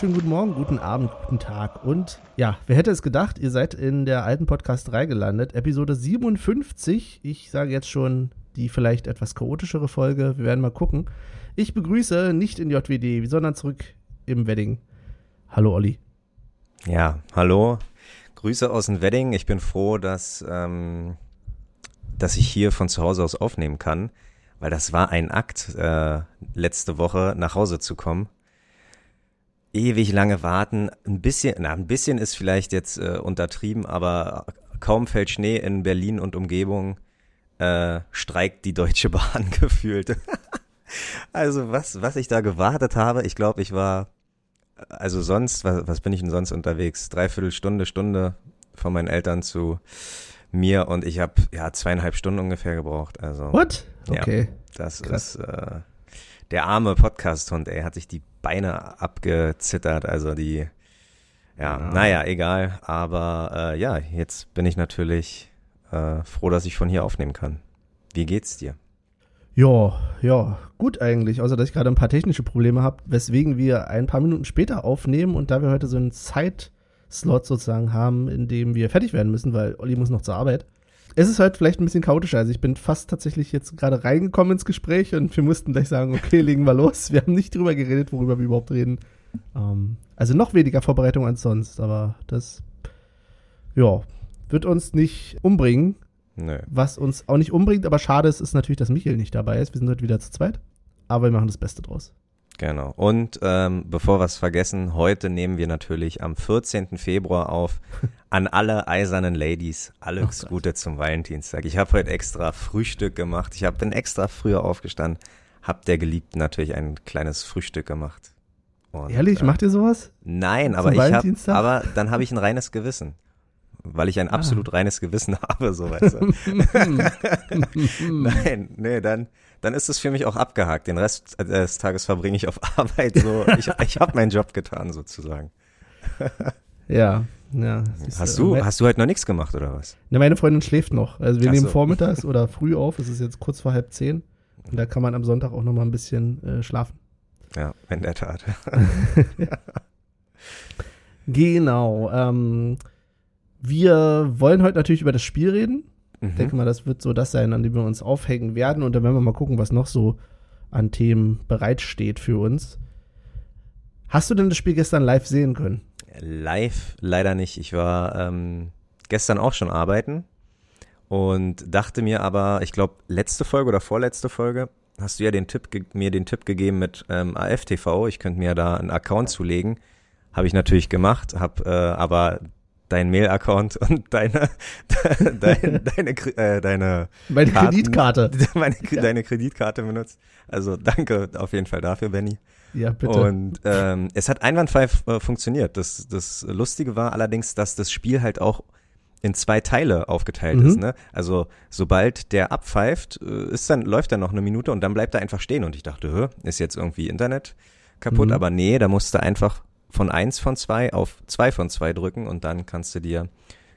wunderschönen guten Morgen, guten Abend, guten Tag. Und ja, wer hätte es gedacht, ihr seid in der alten Podcast 3 gelandet, Episode 57. Ich sage jetzt schon die vielleicht etwas chaotischere Folge. Wir werden mal gucken. Ich begrüße nicht in JWD, sondern zurück im Wedding. Hallo Olli. Ja, hallo. Grüße aus dem Wedding. Ich bin froh, dass, ähm, dass ich hier von zu Hause aus aufnehmen kann, weil das war ein Akt, äh, letzte Woche nach Hause zu kommen ewig lange warten. Ein bisschen, na, ein bisschen ist vielleicht jetzt äh, untertrieben, aber kaum fällt Schnee in Berlin und Umgebung, äh, streikt die Deutsche Bahn gefühlt. also was, was ich da gewartet habe, ich glaube, ich war, also sonst, was, was bin ich denn sonst unterwegs? Dreiviertel Stunde, Stunde von meinen Eltern zu mir und ich habe ja zweieinhalb Stunden ungefähr gebraucht. Also What? Okay. Ja, das Krass. ist äh, der arme Podcast-Hund, ey, hat sich die Beine abgezittert, also die, ja, ja. naja, egal. Aber äh, ja, jetzt bin ich natürlich äh, froh, dass ich von hier aufnehmen kann. Wie geht's dir? Ja, ja, gut eigentlich. Außer dass ich gerade ein paar technische Probleme habe, weswegen wir ein paar Minuten später aufnehmen und da wir heute so einen Zeitslot sozusagen haben, in dem wir fertig werden müssen, weil Olli muss noch zur Arbeit es ist halt vielleicht ein bisschen chaotischer. Also ich bin fast tatsächlich jetzt gerade reingekommen ins Gespräch und wir mussten gleich sagen, okay, legen wir los. Wir haben nicht drüber geredet, worüber wir überhaupt reden. Ähm, also noch weniger Vorbereitung als sonst, aber das, ja, wird uns nicht umbringen. Nö. Was uns auch nicht umbringt, aber schade ist, ist natürlich, dass Michael nicht dabei ist. Wir sind heute wieder zu zweit. Aber wir machen das Beste draus. Genau. Und ähm, bevor wir es vergessen, heute nehmen wir natürlich am 14. Februar auf an alle eisernen Ladies alles oh Gute zum Valentinstag. Ich habe heute extra Frühstück gemacht. Ich hab, bin extra früher aufgestanden, hab der Geliebten natürlich ein kleines Frühstück gemacht. Und, Ehrlich, äh, macht ihr sowas? Nein, aber ich habe, aber dann habe ich ein reines Gewissen weil ich ein ah. absolut reines Gewissen habe, so weißt du. Nein, nee, dann, dann ist es für mich auch abgehakt. Den Rest des Tages verbringe ich auf Arbeit. So, ich, ich habe meinen Job getan sozusagen. ja, ja. Hast du, hast du halt noch nichts gemacht oder was? Ne, meine Freundin schläft noch. Also wir Ach nehmen so. vormittags oder früh auf. Es ist jetzt kurz vor halb zehn. Und da kann man am Sonntag auch noch mal ein bisschen äh, schlafen. Ja, in der Tat. Genau. Ähm, wir wollen heute natürlich über das Spiel reden. Ich mhm. denke mal, das wird so das sein, an dem wir uns aufhängen werden. Und dann werden wir mal gucken, was noch so an Themen bereitsteht für uns. Hast du denn das Spiel gestern live sehen können? Live leider nicht. Ich war ähm, gestern auch schon arbeiten und dachte mir aber, ich glaube, letzte Folge oder vorletzte Folge hast du ja den Tipp mir den Tipp gegeben mit ähm, AFTV. Ich könnte mir da einen Account zulegen. Habe ich natürlich gemacht, habe äh, aber dein Mail-Account und deine, deine, deine, äh, deine meine Karten, Kreditkarte. Meine, ja. Deine Kreditkarte benutzt. Also danke auf jeden Fall dafür, Benny. Ja, bitte. Und ähm, es hat einwandfrei äh, funktioniert. Das, das Lustige war allerdings, dass das Spiel halt auch in zwei Teile aufgeteilt mhm. ist. Ne? Also sobald der abpfeift, äh, ist dann läuft er noch eine Minute und dann bleibt er einfach stehen. Und ich dachte, ist jetzt irgendwie Internet kaputt? Mhm. Aber nee, da musste einfach von eins von zwei auf zwei von zwei drücken und dann kannst du dir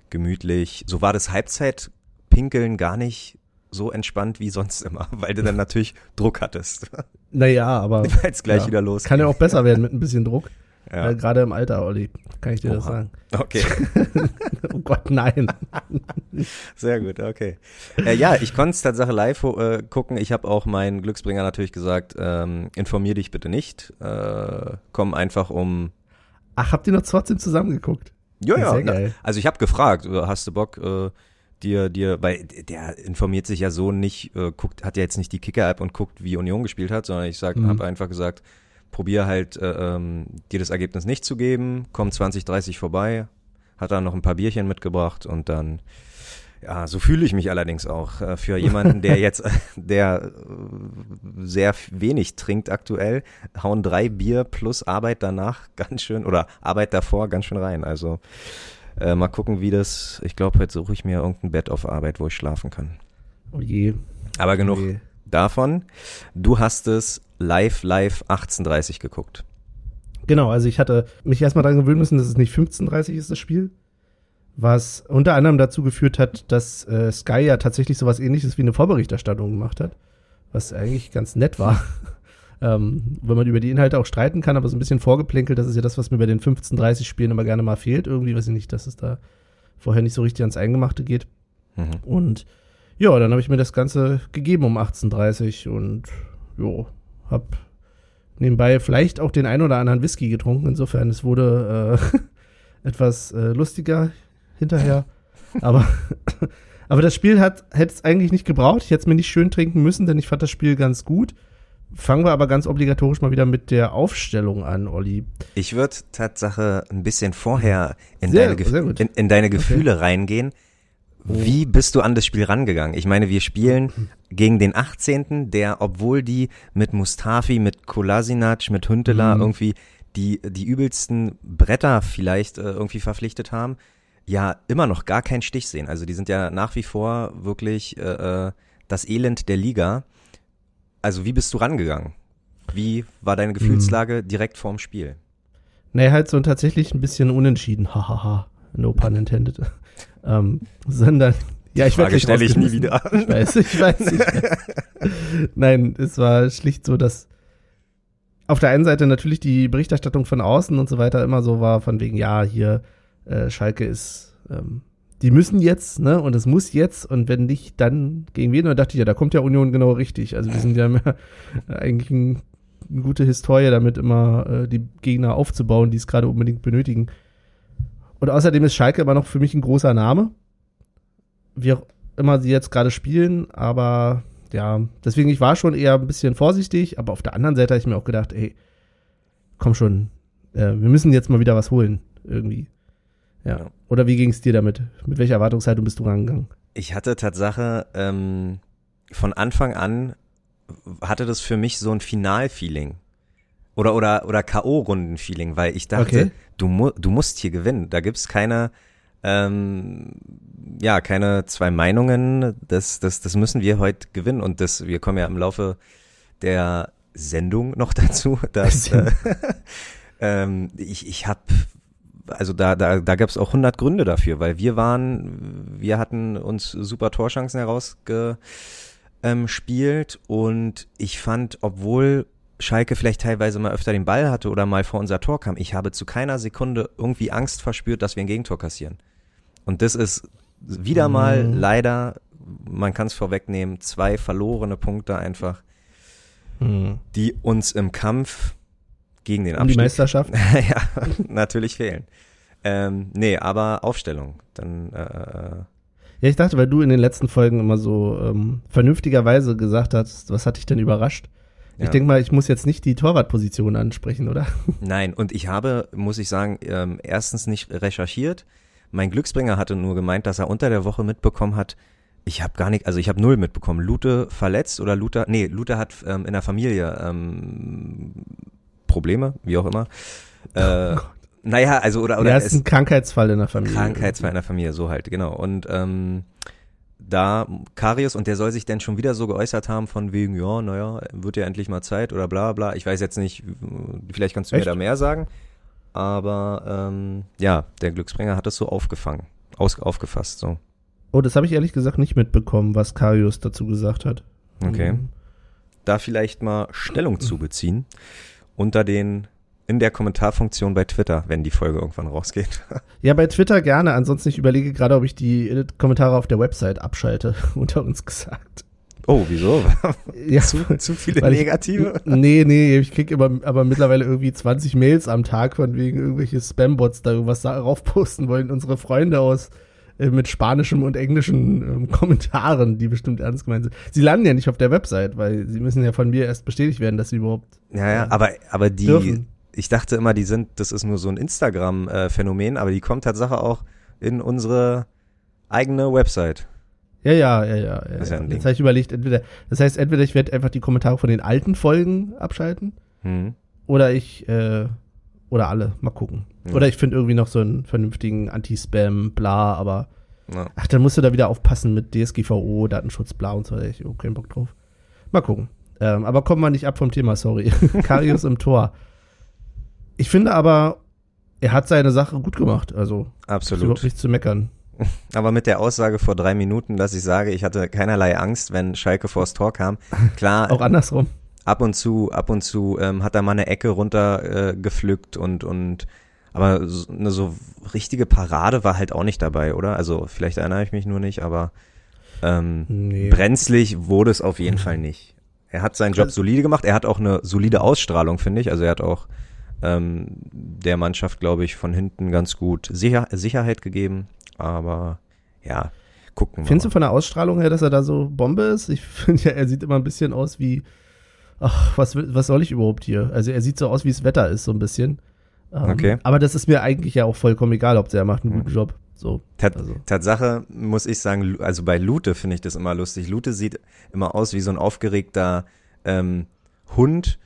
gemütlich, so war das Halbzeitpinkeln gar nicht so entspannt wie sonst immer, weil du dann natürlich Druck hattest. Naja, aber. Weil es gleich ja, wieder los. Kann ja auch besser werden mit ein bisschen Druck. Ja. Äh, Gerade im Alter, Olli, kann ich dir Oha. das sagen. Okay. oh Gott, nein. Sehr gut, okay. Äh, ja, ich konnte es tatsächlich live äh, gucken. Ich habe auch meinen Glücksbringer natürlich gesagt, ähm, informier dich bitte nicht. Äh, komm einfach um Ach, habt ihr noch trotzdem zusammengeguckt? Ja, ja. Na, also ich habe gefragt, äh, hast du Bock, äh, dir, dir, weil der informiert sich ja so nicht, äh, guckt, hat ja jetzt nicht die Kicker-App und guckt, wie Union gespielt hat, sondern ich sag, mhm. habe einfach gesagt, probier halt, äh, ähm, dir das Ergebnis nicht zu geben, komm 20, 30 vorbei, hat dann noch ein paar Bierchen mitgebracht und dann ja, so fühle ich mich allerdings auch. Äh, für jemanden, der jetzt, der äh, sehr wenig trinkt aktuell, hauen drei Bier plus Arbeit danach ganz schön, oder Arbeit davor ganz schön rein. Also äh, mal gucken, wie das, ich glaube, heute suche ich mir irgendein Bett auf Arbeit, wo ich schlafen kann. Oh je. Aber genug oh je. davon. Du hast es live, live 18.30 geguckt. Genau, also ich hatte mich erstmal daran gewöhnen müssen, dass es nicht 15.30 ist, das Spiel, was unter anderem dazu geführt hat, dass äh, Sky ja tatsächlich sowas ähnliches wie eine Vorberichterstattung gemacht hat, was eigentlich ganz nett war. Ähm, wenn man über die Inhalte auch streiten kann, aber so ein bisschen vorgeplänkelt, das ist ja das, was mir bei den 15-30 Spielen immer gerne mal fehlt. Irgendwie weiß ich nicht, dass es da vorher nicht so richtig ans Eingemachte geht. Mhm. Und ja, dann habe ich mir das Ganze gegeben um 18.30 und jo, hab nebenbei vielleicht auch den ein oder anderen Whisky getrunken. Insofern, es wurde äh, etwas äh, lustiger hinterher. Aber, aber das Spiel hat hätte es eigentlich nicht gebraucht. Ich hätte es mir nicht schön trinken müssen, denn ich fand das Spiel ganz gut. Fangen wir aber ganz obligatorisch mal wieder mit der Aufstellung an, Olli. Ich würde Tatsache ein bisschen vorher in, sehr, deine, in, in deine, Gefühle okay. reingehen. Wie bist du an das Spiel rangegangen? Ich meine, wir spielen gegen den 18., der, obwohl die mit Mustafi, mit Kolasinac, mit Huntela mhm. irgendwie die, die übelsten Bretter vielleicht äh, irgendwie verpflichtet haben, ja immer noch gar keinen Stich sehen. Also die sind ja nach wie vor wirklich äh, äh das Elend der Liga. Also wie bist du rangegangen? Wie war deine Gefühlslage mhm. direkt vorm Spiel? Naja, halt so tatsächlich ein bisschen unentschieden, hahaha, no pun intended. ähm, sondern, ja, ich Frage stelle ich nie wieder. Ich weiß, ich weiß nicht. Nein, es war schlicht so, dass auf der einen Seite natürlich die Berichterstattung von außen und so weiter immer so war, von wegen, ja, hier, äh, Schalke ist, ähm, die müssen jetzt, ne, und es muss jetzt, und wenn nicht, dann gegen wen? Und da dachte ich, ja, da kommt ja Union genau richtig. Also wir sind ja mehr, eigentlich ein, eine gute Historie damit, immer äh, die Gegner aufzubauen, die es gerade unbedingt benötigen. Und außerdem ist Schalke immer noch für mich ein großer Name. Wie auch immer sie jetzt gerade spielen, aber ja, deswegen, ich war schon eher ein bisschen vorsichtig, aber auf der anderen Seite habe ich mir auch gedacht, ey, komm schon, äh, wir müssen jetzt mal wieder was holen, irgendwie. Ja. ja. Oder wie ging es dir damit? Mit welcher Erwartungshaltung bist du rangegangen? Ich hatte Tatsache ähm, von Anfang an hatte das für mich so ein Final-Feeling. Oder, oder, oder K.O.-Runden-Feeling, weil ich dachte, okay. du, mu du musst hier gewinnen. Da gibt's keine, ähm, ja, keine zwei Meinungen. Das, das, das müssen wir heute gewinnen. Und das, wir kommen ja im Laufe der Sendung noch dazu, dass äh, ähm, ich, ich habe also da, da, da gab es auch 100 Gründe dafür, weil wir waren, wir hatten uns super Torschancen herausgespielt und ich fand, obwohl Schalke vielleicht teilweise mal öfter den Ball hatte oder mal vor unser Tor kam, ich habe zu keiner Sekunde irgendwie Angst verspürt, dass wir ein Gegentor kassieren. Und das ist wieder mal mhm. leider, man kann es vorwegnehmen, zwei verlorene Punkte einfach, mhm. die uns im Kampf gegen den Abstieg. Um die Meisterschaft? ja, natürlich fehlen. Ähm, nee, aber Aufstellung. Dann, äh, ja, ich dachte, weil du in den letzten Folgen immer so ähm, vernünftigerweise gesagt hast, was hat dich denn überrascht? Ja. Ich denke mal, ich muss jetzt nicht die Torwartposition ansprechen, oder? Nein, und ich habe, muss ich sagen, ähm, erstens nicht recherchiert. Mein Glücksbringer hatte nur gemeint, dass er unter der Woche mitbekommen hat, ich habe gar nicht, also ich habe null mitbekommen. Lute verletzt oder Lute, nee, Lute hat ähm, in der Familie ähm, Probleme, wie auch immer. Äh, oh naja, also oder oder ja, ist ein Krankheitsfall in der Familie. Krankheitsfall in der Familie, so halt, genau. Und ähm, da Karius und der soll sich denn schon wieder so geäußert haben von wegen, ja, naja, wird ja endlich mal Zeit oder bla bla. Ich weiß jetzt nicht, vielleicht kannst du Echt? mir da mehr sagen. Aber ähm, ja, der Glücksbringer hat es so aufgefangen, aus, aufgefasst. so. Oh, das habe ich ehrlich gesagt nicht mitbekommen, was Karius dazu gesagt hat. Okay. Mhm. Da vielleicht mal Stellung zu beziehen unter den in der Kommentarfunktion bei Twitter, wenn die Folge irgendwann rausgeht. Ja, bei Twitter gerne. Ansonsten ich überlege gerade, ob ich die Kommentare auf der Website abschalte, unter uns gesagt. Oh, wieso? ja, zu, zu viele negative? Ich, nee, nee, ich krieg immer aber mittlerweile irgendwie 20 Mails am Tag von wegen irgendwelche Spambots da irgendwas darauf posten wollen. Unsere Freunde aus äh, mit spanischem und englischen ähm, Kommentaren, die bestimmt ernst gemeint sind. Sie landen ja nicht auf der Website, weil sie müssen ja von mir erst bestätigt werden, dass sie überhaupt. Ja, ja, aber, aber die, dürfen. ich dachte immer, die sind, das ist nur so ein Instagram-Phänomen, aber die kommt Tatsache auch in unsere eigene Website. Ja, ja, ja, ja. Das ja, Jetzt habe ich überlegt, entweder, das heißt, entweder ich werde einfach die Kommentare von den alten Folgen abschalten, hm. oder ich, äh, oder alle, mal gucken. Ja. Oder ich finde irgendwie noch so einen vernünftigen Anti-Spam, bla, aber ja. ach, dann musst du da wieder aufpassen mit DSGVO, Datenschutz, bla und so. Ich habe keinen Bock drauf. Mal gucken. Ähm, aber kommen wir nicht ab vom Thema, sorry. Karius im Tor. Ich finde aber, er hat seine Sache gut gemacht. Also absolut. überhaupt nichts zu meckern. Aber mit der Aussage vor drei Minuten, dass ich sage, ich hatte keinerlei Angst, wenn Schalke vors Tor kam. Klar. Auch andersrum. Ab und zu, ab und zu ähm, hat er mal eine Ecke runter äh, gepflückt und, und aber so, eine so richtige Parade war halt auch nicht dabei, oder? Also vielleicht erinnere ich mich nur nicht, aber ähm, nee. brenzlig wurde es auf jeden Fall nicht. Er hat seinen Job also solide gemacht, er hat auch eine solide Ausstrahlung, finde ich. Also er hat auch ähm, der Mannschaft, glaube ich, von hinten ganz gut Sicher Sicherheit gegeben. Aber ja, gucken wir Findest mal. du von der Ausstrahlung her, dass er da so Bombe ist? Ich finde ja, er sieht immer ein bisschen aus wie, ach, was, was soll ich überhaupt hier? Also er sieht so aus, wie es Wetter ist, so ein bisschen. Ähm, okay. Aber das ist mir eigentlich ja auch vollkommen egal, ob der macht einen guten Job. So, Tat, also. Tatsache muss ich sagen, also bei Lute finde ich das immer lustig. Lute sieht immer aus wie so ein aufgeregter ähm, Hund,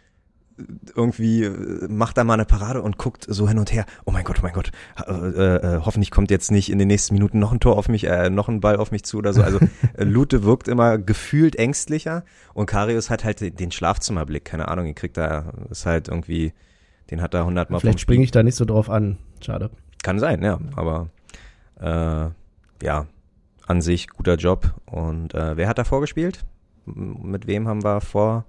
irgendwie äh, macht da mal eine Parade und guckt so hin und her. Oh mein Gott, oh mein Gott. Äh, äh, hoffentlich kommt jetzt nicht in den nächsten Minuten noch ein Tor auf mich, äh, noch ein Ball auf mich zu oder so. Also äh, Lute wirkt immer gefühlt ängstlicher und Karius hat halt den Schlafzimmerblick. Keine Ahnung, ihn kriegt da, ist halt irgendwie, den hat er hundertmal. Vielleicht springe ich da nicht so drauf an. Schade. Kann sein, ja. Aber äh, ja, an sich guter Job. Und äh, wer hat da vorgespielt? Mit wem haben wir vor?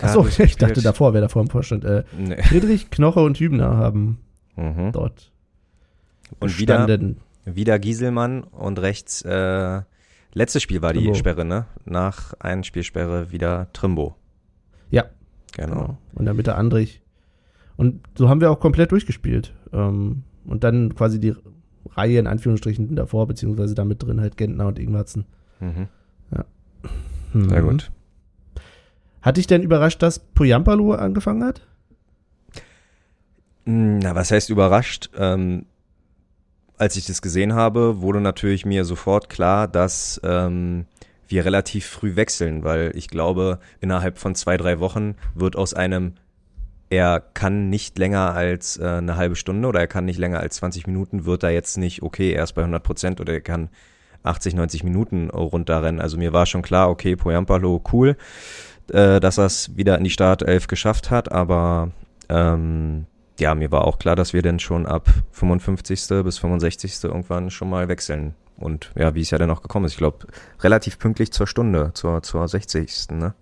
Achso, ich dachte davor, wer davor im Vorstand. Äh, nee. Friedrich, Knoche und Hübner haben mhm. dort und wieder, wieder Gieselmann und rechts, äh, letztes Spiel war Trimbo. die Sperre, ne? Nach einer Spielsperre wieder Trimbo. Ja. Genau. genau. Und in der Mitte Andrich. Und so haben wir auch komplett durchgespielt. Ähm, und dann quasi die Reihe in Anführungsstrichen davor, beziehungsweise damit drin halt Gentner und Ingwarzen. Mhm. Ja. Sehr gut. Hat dich denn überrascht, dass Poyampalo angefangen hat? Hm, na, was heißt überrascht? Ähm, als ich das gesehen habe, wurde natürlich mir sofort klar, dass ähm, wir relativ früh wechseln, weil ich glaube, innerhalb von zwei, drei Wochen wird aus einem, er kann nicht länger als äh, eine halbe Stunde oder er kann nicht länger als 20 Minuten, wird da jetzt nicht, okay, er ist bei 100 Prozent oder er kann 80, 90 Minuten runterrennen. Also mir war schon klar, okay, Poyampalo, cool äh, dass er es wieder in die Startelf geschafft hat, aber ähm, ja, mir war auch klar, dass wir dann schon ab 55. bis 65. irgendwann schon mal wechseln. Und ja, wie es ja dann auch gekommen ist, ich glaube, relativ pünktlich zur Stunde, zur, zur 60. Ne?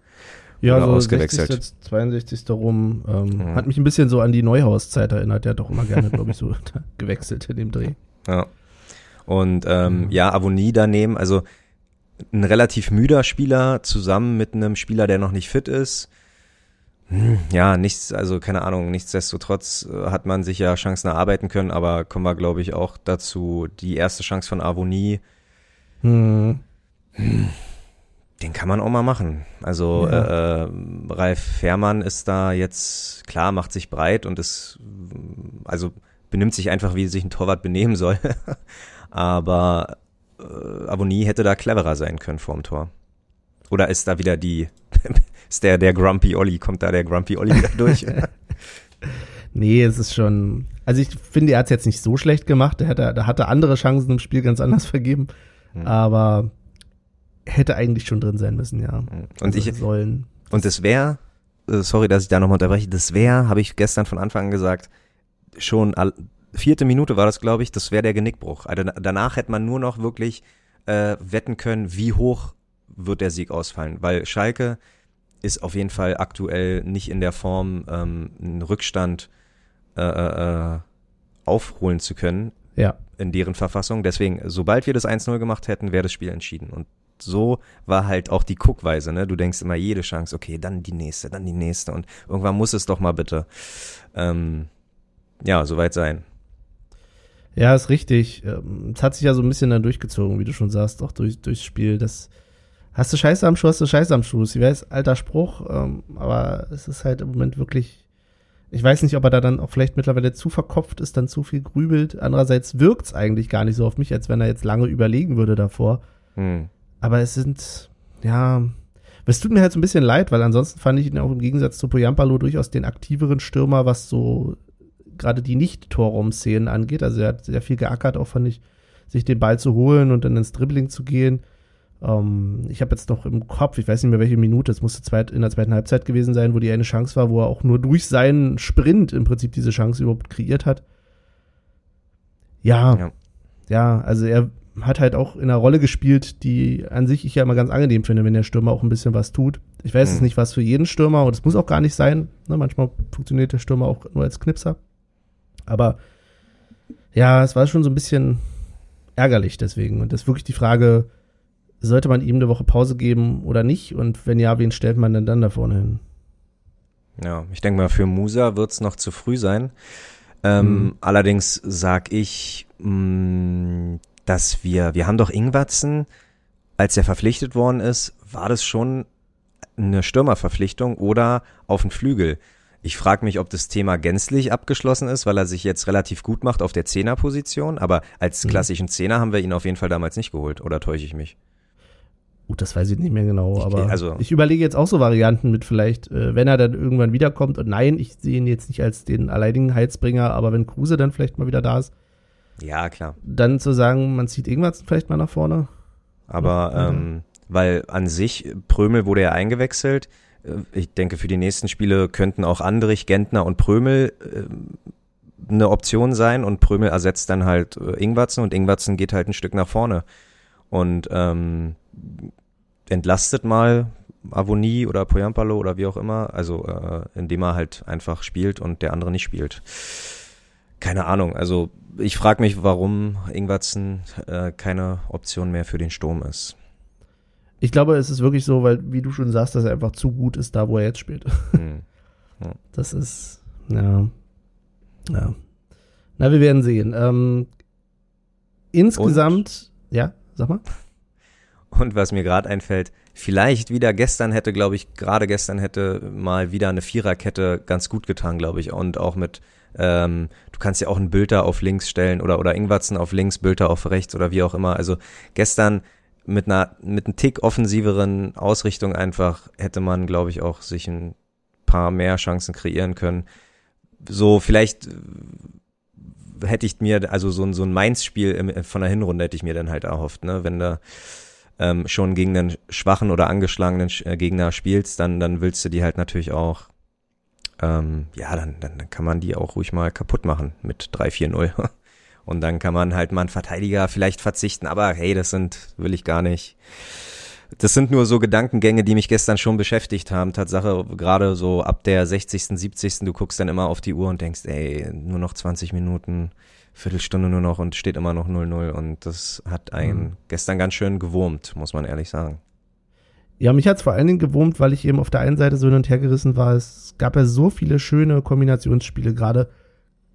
Ja, Oder so ausgewechselt. 60, 62. rum. Ähm, mhm. Hat mich ein bisschen so an die Neuhaus-Zeit erinnert. Der hat doch immer gerne, glaube ich, so gewechselt in dem Dreh. Ja. Und ähm, mhm. ja, Avonie daneben, also ein relativ müder Spieler zusammen mit einem Spieler, der noch nicht fit ist. Hm, ja, nichts, also keine Ahnung, nichtsdestotrotz äh, hat man sich ja Chancen erarbeiten können, aber kommen wir, glaube ich, auch dazu, die erste Chance von Avonie. Hm. Den kann man auch mal machen. Also ja. äh, Ralf Fährmann ist da jetzt, klar, macht sich breit und ist, also benimmt sich einfach, wie sich ein Torwart benehmen soll. aber äh, Avonie hätte da cleverer sein können vorm Tor. Oder ist da wieder die, ist der, der Grumpy Olli, kommt da der Grumpy Olli wieder durch? nee, es ist schon, also ich finde, er hat es jetzt nicht so schlecht gemacht. Er hätte, da hatte andere Chancen im Spiel ganz anders vergeben. Hm. Aber hätte eigentlich schon drin sein müssen, ja. Hm. Und also ich, sollen. Und es wäre, äh, sorry, dass ich da nochmal unterbreche, das wäre, habe ich gestern von Anfang an gesagt, schon vierte Minute war das, glaube ich, das wäre der Genickbruch. Also danach hätte man nur noch wirklich äh, wetten können, wie hoch wird der Sieg ausfallen, weil Schalke ist auf jeden Fall aktuell nicht in der Form, ähm, einen Rückstand äh, äh, äh aufholen zu können. Ja. In deren Verfassung. Deswegen, sobald wir das 1-0 gemacht hätten, wäre das Spiel entschieden. Und so war halt auch die Guckweise, ne? Du denkst immer jede Chance, okay, dann die nächste, dann die nächste und irgendwann muss es doch mal bitte, ähm, ja, soweit sein. Ja, ist richtig. Ähm, es hat sich ja so ein bisschen dann durchgezogen, wie du schon sagst, auch durch, durchs Spiel. Das hast du Scheiße am Schuh, hast du Scheiße am Schuh. Ich weiß, alter Spruch, ähm, aber es ist halt im Moment wirklich. Ich weiß nicht, ob er da dann auch vielleicht mittlerweile zu verkopft ist, dann zu viel grübelt. Andererseits wirkt es eigentlich gar nicht so auf mich, als wenn er jetzt lange überlegen würde davor. Hm. Aber es sind, ja, es tut mir halt so ein bisschen leid, weil ansonsten fand ich ihn auch im Gegensatz zu Poyampalo durchaus den aktiveren Stürmer, was so gerade die Nicht-Torraum-Szenen angeht. Also er hat sehr viel geackert, auch fand ich, sich den Ball zu holen und dann ins Dribbling zu gehen. Ähm, ich habe jetzt noch im Kopf, ich weiß nicht mehr welche Minute, es musste zweit, in der zweiten Halbzeit gewesen sein, wo die eine Chance war, wo er auch nur durch seinen Sprint im Prinzip diese Chance überhaupt kreiert hat. Ja, ja, ja also er hat halt auch in einer Rolle gespielt, die an sich ich ja immer ganz angenehm finde, wenn der Stürmer auch ein bisschen was tut. Ich weiß mhm. es nicht, was für jeden Stürmer und es muss auch gar nicht sein. Ne, manchmal funktioniert der Stürmer auch nur als Knipser. Aber ja, es war schon so ein bisschen ärgerlich deswegen. Und das ist wirklich die Frage, sollte man ihm eine Woche Pause geben oder nicht? Und wenn ja, wen stellt man denn dann da vorne hin? Ja, ich denke mal, für Musa wird es noch zu früh sein. Ähm, mhm. Allerdings sag ich, mh, mm, dass wir, wir haben doch Ingwatzen, als er verpflichtet worden ist, war das schon eine Stürmerverpflichtung oder auf den Flügel. Ich frage mich, ob das Thema gänzlich abgeschlossen ist, weil er sich jetzt relativ gut macht auf der Zehnerposition, aber als mhm. klassischen Zehner haben wir ihn auf jeden Fall damals nicht geholt, oder täusche ich mich? Gut, das weiß ich nicht mehr genau, ich, aber also, ich überlege jetzt auch so Varianten mit vielleicht, äh, wenn er dann irgendwann wiederkommt und nein, ich sehe ihn jetzt nicht als den alleinigen Heizbringer, aber wenn Kruse dann vielleicht mal wieder da ist. Ja, klar. Dann zu sagen, man zieht irgendwas vielleicht mal nach vorne. Aber, ja. ähm, weil an sich, Prömel wurde ja eingewechselt, ich denke, für die nächsten Spiele könnten auch Andrich, Gentner und Prömel äh, eine Option sein. Und Prömel ersetzt dann halt äh, Ingwatzen und Ingwatzen geht halt ein Stück nach vorne. Und ähm, entlastet mal Avonie oder Poyampalo oder wie auch immer, also äh, indem er halt einfach spielt und der andere nicht spielt. Keine Ahnung, also ich frage mich, warum Ingwatzen äh, keine Option mehr für den Sturm ist. Ich glaube, es ist wirklich so, weil, wie du schon sagst, dass er einfach zu gut ist, da wo er jetzt spielt. Hm. Ja. Das ist, ja. Ja. Na, wir werden sehen. Ähm, insgesamt, Und, ja, sag mal. Und was mir gerade einfällt, vielleicht wieder gestern hätte, glaube ich, gerade gestern hätte mal wieder eine Viererkette ganz gut getan, glaube ich. Und auch mit, ähm, du kannst ja auch einen Bülter auf links stellen oder, oder Ingwatzen auf links, Bülter auf rechts oder wie auch immer. Also gestern mit einer mit einem Tick offensiveren Ausrichtung einfach hätte man, glaube ich, auch sich ein paar mehr Chancen kreieren können. So vielleicht äh, hätte ich mir, also so ein, so ein Mainz-Spiel von der Hinrunde hätte ich mir dann halt erhofft, ne? Wenn da ähm, schon gegen einen schwachen oder angeschlagenen äh, Gegner spielst, dann, dann willst du die halt natürlich auch, ähm, ja, dann, dann, dann kann man die auch ruhig mal kaputt machen mit 3-4-0. Und dann kann man halt mal einen Verteidiger vielleicht verzichten. Aber hey, das sind, will ich gar nicht. Das sind nur so Gedankengänge, die mich gestern schon beschäftigt haben. Tatsache, gerade so ab der 60., 70. Du guckst dann immer auf die Uhr und denkst, ey, nur noch 20 Minuten, Viertelstunde nur noch und steht immer noch 0-0. Und das hat einen mhm. gestern ganz schön gewurmt, muss man ehrlich sagen. Ja, mich hat es vor allen Dingen gewurmt, weil ich eben auf der einen Seite so hin und her gerissen war. Es gab ja so viele schöne Kombinationsspiele gerade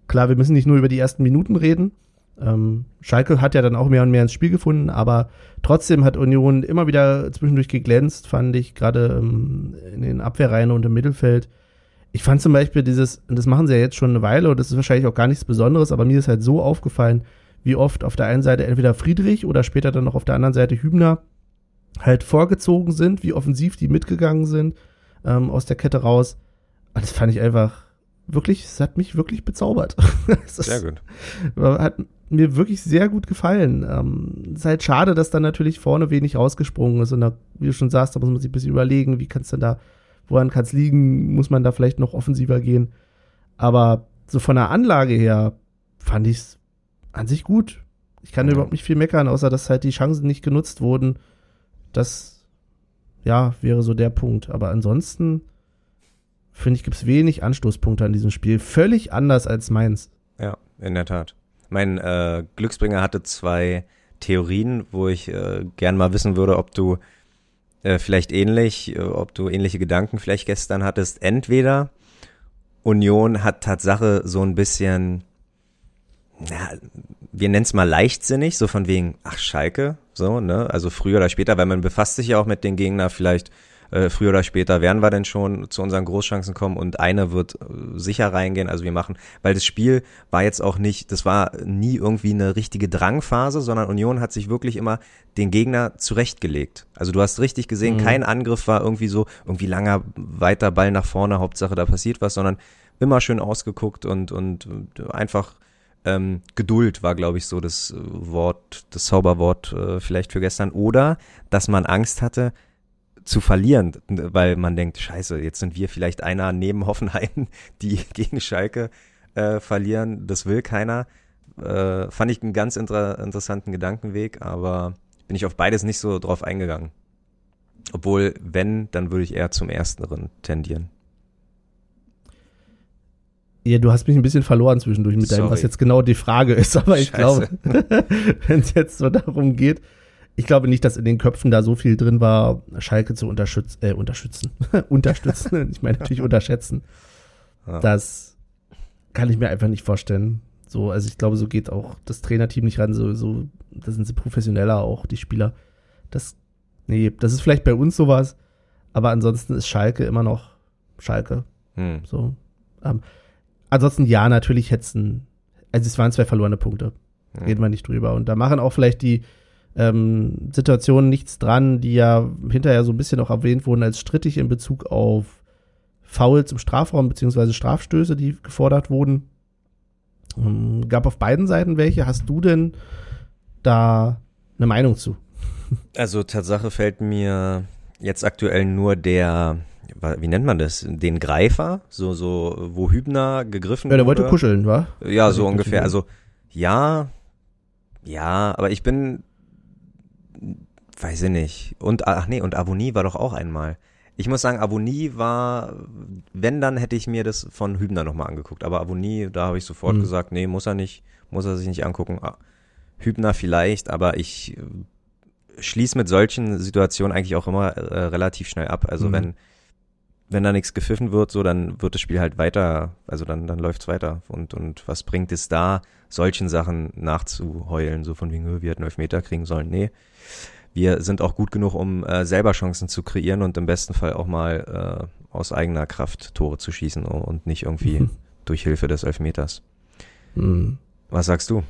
Klar, wir müssen nicht nur über die ersten Minuten reden. Ähm, Schalke hat ja dann auch mehr und mehr ins Spiel gefunden, aber trotzdem hat Union immer wieder zwischendurch geglänzt, fand ich, gerade ähm, in den Abwehrreihen und im Mittelfeld. Ich fand zum Beispiel dieses, das machen sie ja jetzt schon eine Weile und das ist wahrscheinlich auch gar nichts Besonderes, aber mir ist halt so aufgefallen, wie oft auf der einen Seite entweder Friedrich oder später dann noch auf der anderen Seite Hübner halt vorgezogen sind, wie offensiv die mitgegangen sind ähm, aus der Kette raus. Das fand ich einfach wirklich, es hat mich wirklich bezaubert. sehr gut. Hat mir wirklich sehr gut gefallen. Ähm, ist halt schade, dass dann natürlich vorne wenig rausgesprungen ist. Und da, wie du schon sagst, da muss man sich ein bisschen überlegen, wie kann es denn da, woran kann es liegen? Muss man da vielleicht noch offensiver gehen? Aber so von der Anlage her fand ich es an sich gut. Ich kann ja. überhaupt nicht viel meckern, außer dass halt die Chancen nicht genutzt wurden. Das, ja, wäre so der Punkt. Aber ansonsten finde ich, gibt es wenig Anstoßpunkte an diesem Spiel. Völlig anders als meins. Ja, in der Tat. Mein äh, Glücksbringer hatte zwei Theorien, wo ich äh, gern mal wissen würde, ob du äh, vielleicht ähnlich, äh, ob du ähnliche Gedanken vielleicht gestern hattest. Entweder Union hat Tatsache so ein bisschen, na, wir nennen es mal leichtsinnig, so von wegen, ach Schalke, so, ne? Also früher oder später, weil man befasst sich ja auch mit den Gegner vielleicht äh, früher oder später werden wir denn schon zu unseren Großchancen kommen und einer wird äh, sicher reingehen. Also wir machen, weil das Spiel war jetzt auch nicht, das war nie irgendwie eine richtige Drangphase, sondern Union hat sich wirklich immer den Gegner zurechtgelegt. Also du hast richtig gesehen, mhm. kein Angriff war irgendwie so, irgendwie langer, weiter Ball nach vorne, Hauptsache da passiert was, sondern immer schön ausgeguckt und, und einfach ähm, Geduld war, glaube ich, so das Wort, das Zauberwort äh, vielleicht für gestern. Oder dass man Angst hatte, zu verlieren, weil man denkt, scheiße, jetzt sind wir vielleicht einer neben Hoffenheim, die gegen Schalke äh, verlieren, das will keiner. äh, fand ich einen ganz inter interessanten Gedankenweg, aber bin ich auf beides nicht so drauf eingegangen. Obwohl, wenn, dann würde ich eher zum Ersteren tendieren. Ja, du hast mich ein bisschen verloren zwischendurch mit deinem, was jetzt genau die Frage ist, aber ich Scheiße. glaube, wenn es jetzt so darum geht, ich glaube nicht, dass in den Köpfen da so viel drin war, Schalke zu unterstützen, äh, unterstützen, unterstützen, ich meine natürlich unterschätzen. Ja. Das kann ich mir einfach nicht vorstellen. So, also ich glaube, so geht auch das Trainerteam nicht ran, so, so, da sind sie professioneller auch, die Spieler. Das, nee, das ist vielleicht bei uns sowas, aber ansonsten ist Schalke immer noch Schalke. Hm. So. Ähm, ansonsten ja, natürlich hätten, also es waren zwei verlorene Punkte. Hm. Reden wir nicht drüber. Und da machen auch vielleicht die ähm, Situationen nichts dran, die ja hinterher so ein bisschen auch erwähnt wurden als strittig in Bezug auf Fouls im Strafraum beziehungsweise Strafstöße, die gefordert wurden. Ähm, gab auf beiden Seiten welche. Hast du denn da eine Meinung zu? Also Tatsache fällt mir jetzt aktuell nur der, wie nennt man das, den Greifer, so so, wo Hübner gegriffen wurde. Ja, der wurde. wollte kuscheln, wa? Ja, so ungefähr. Also ja, ja, aber ich bin, weiß ich nicht. Und ach nee, und Avonie war doch auch einmal. Ich muss sagen, Avonie war, wenn, dann hätte ich mir das von Hübner nochmal angeguckt. Aber Avonie, da habe ich sofort mhm. gesagt, nee, muss er nicht, muss er sich nicht angucken. Ah, Hübner vielleicht, aber ich äh, schließe mit solchen Situationen eigentlich auch immer äh, relativ schnell ab. Also mhm. wenn, wenn da nichts gepfiffen wird, so, dann wird das Spiel halt weiter, also dann, dann läuft's weiter. Und, und was bringt es da, solchen Sachen nachzuheulen, so von wegen, wir hätten Elfmeter kriegen sollen? Nee wir sind auch gut genug, um äh, selber Chancen zu kreieren und im besten Fall auch mal äh, aus eigener Kraft Tore zu schießen und nicht irgendwie mhm. durch Hilfe des Elfmeters. Mhm. Was sagst du?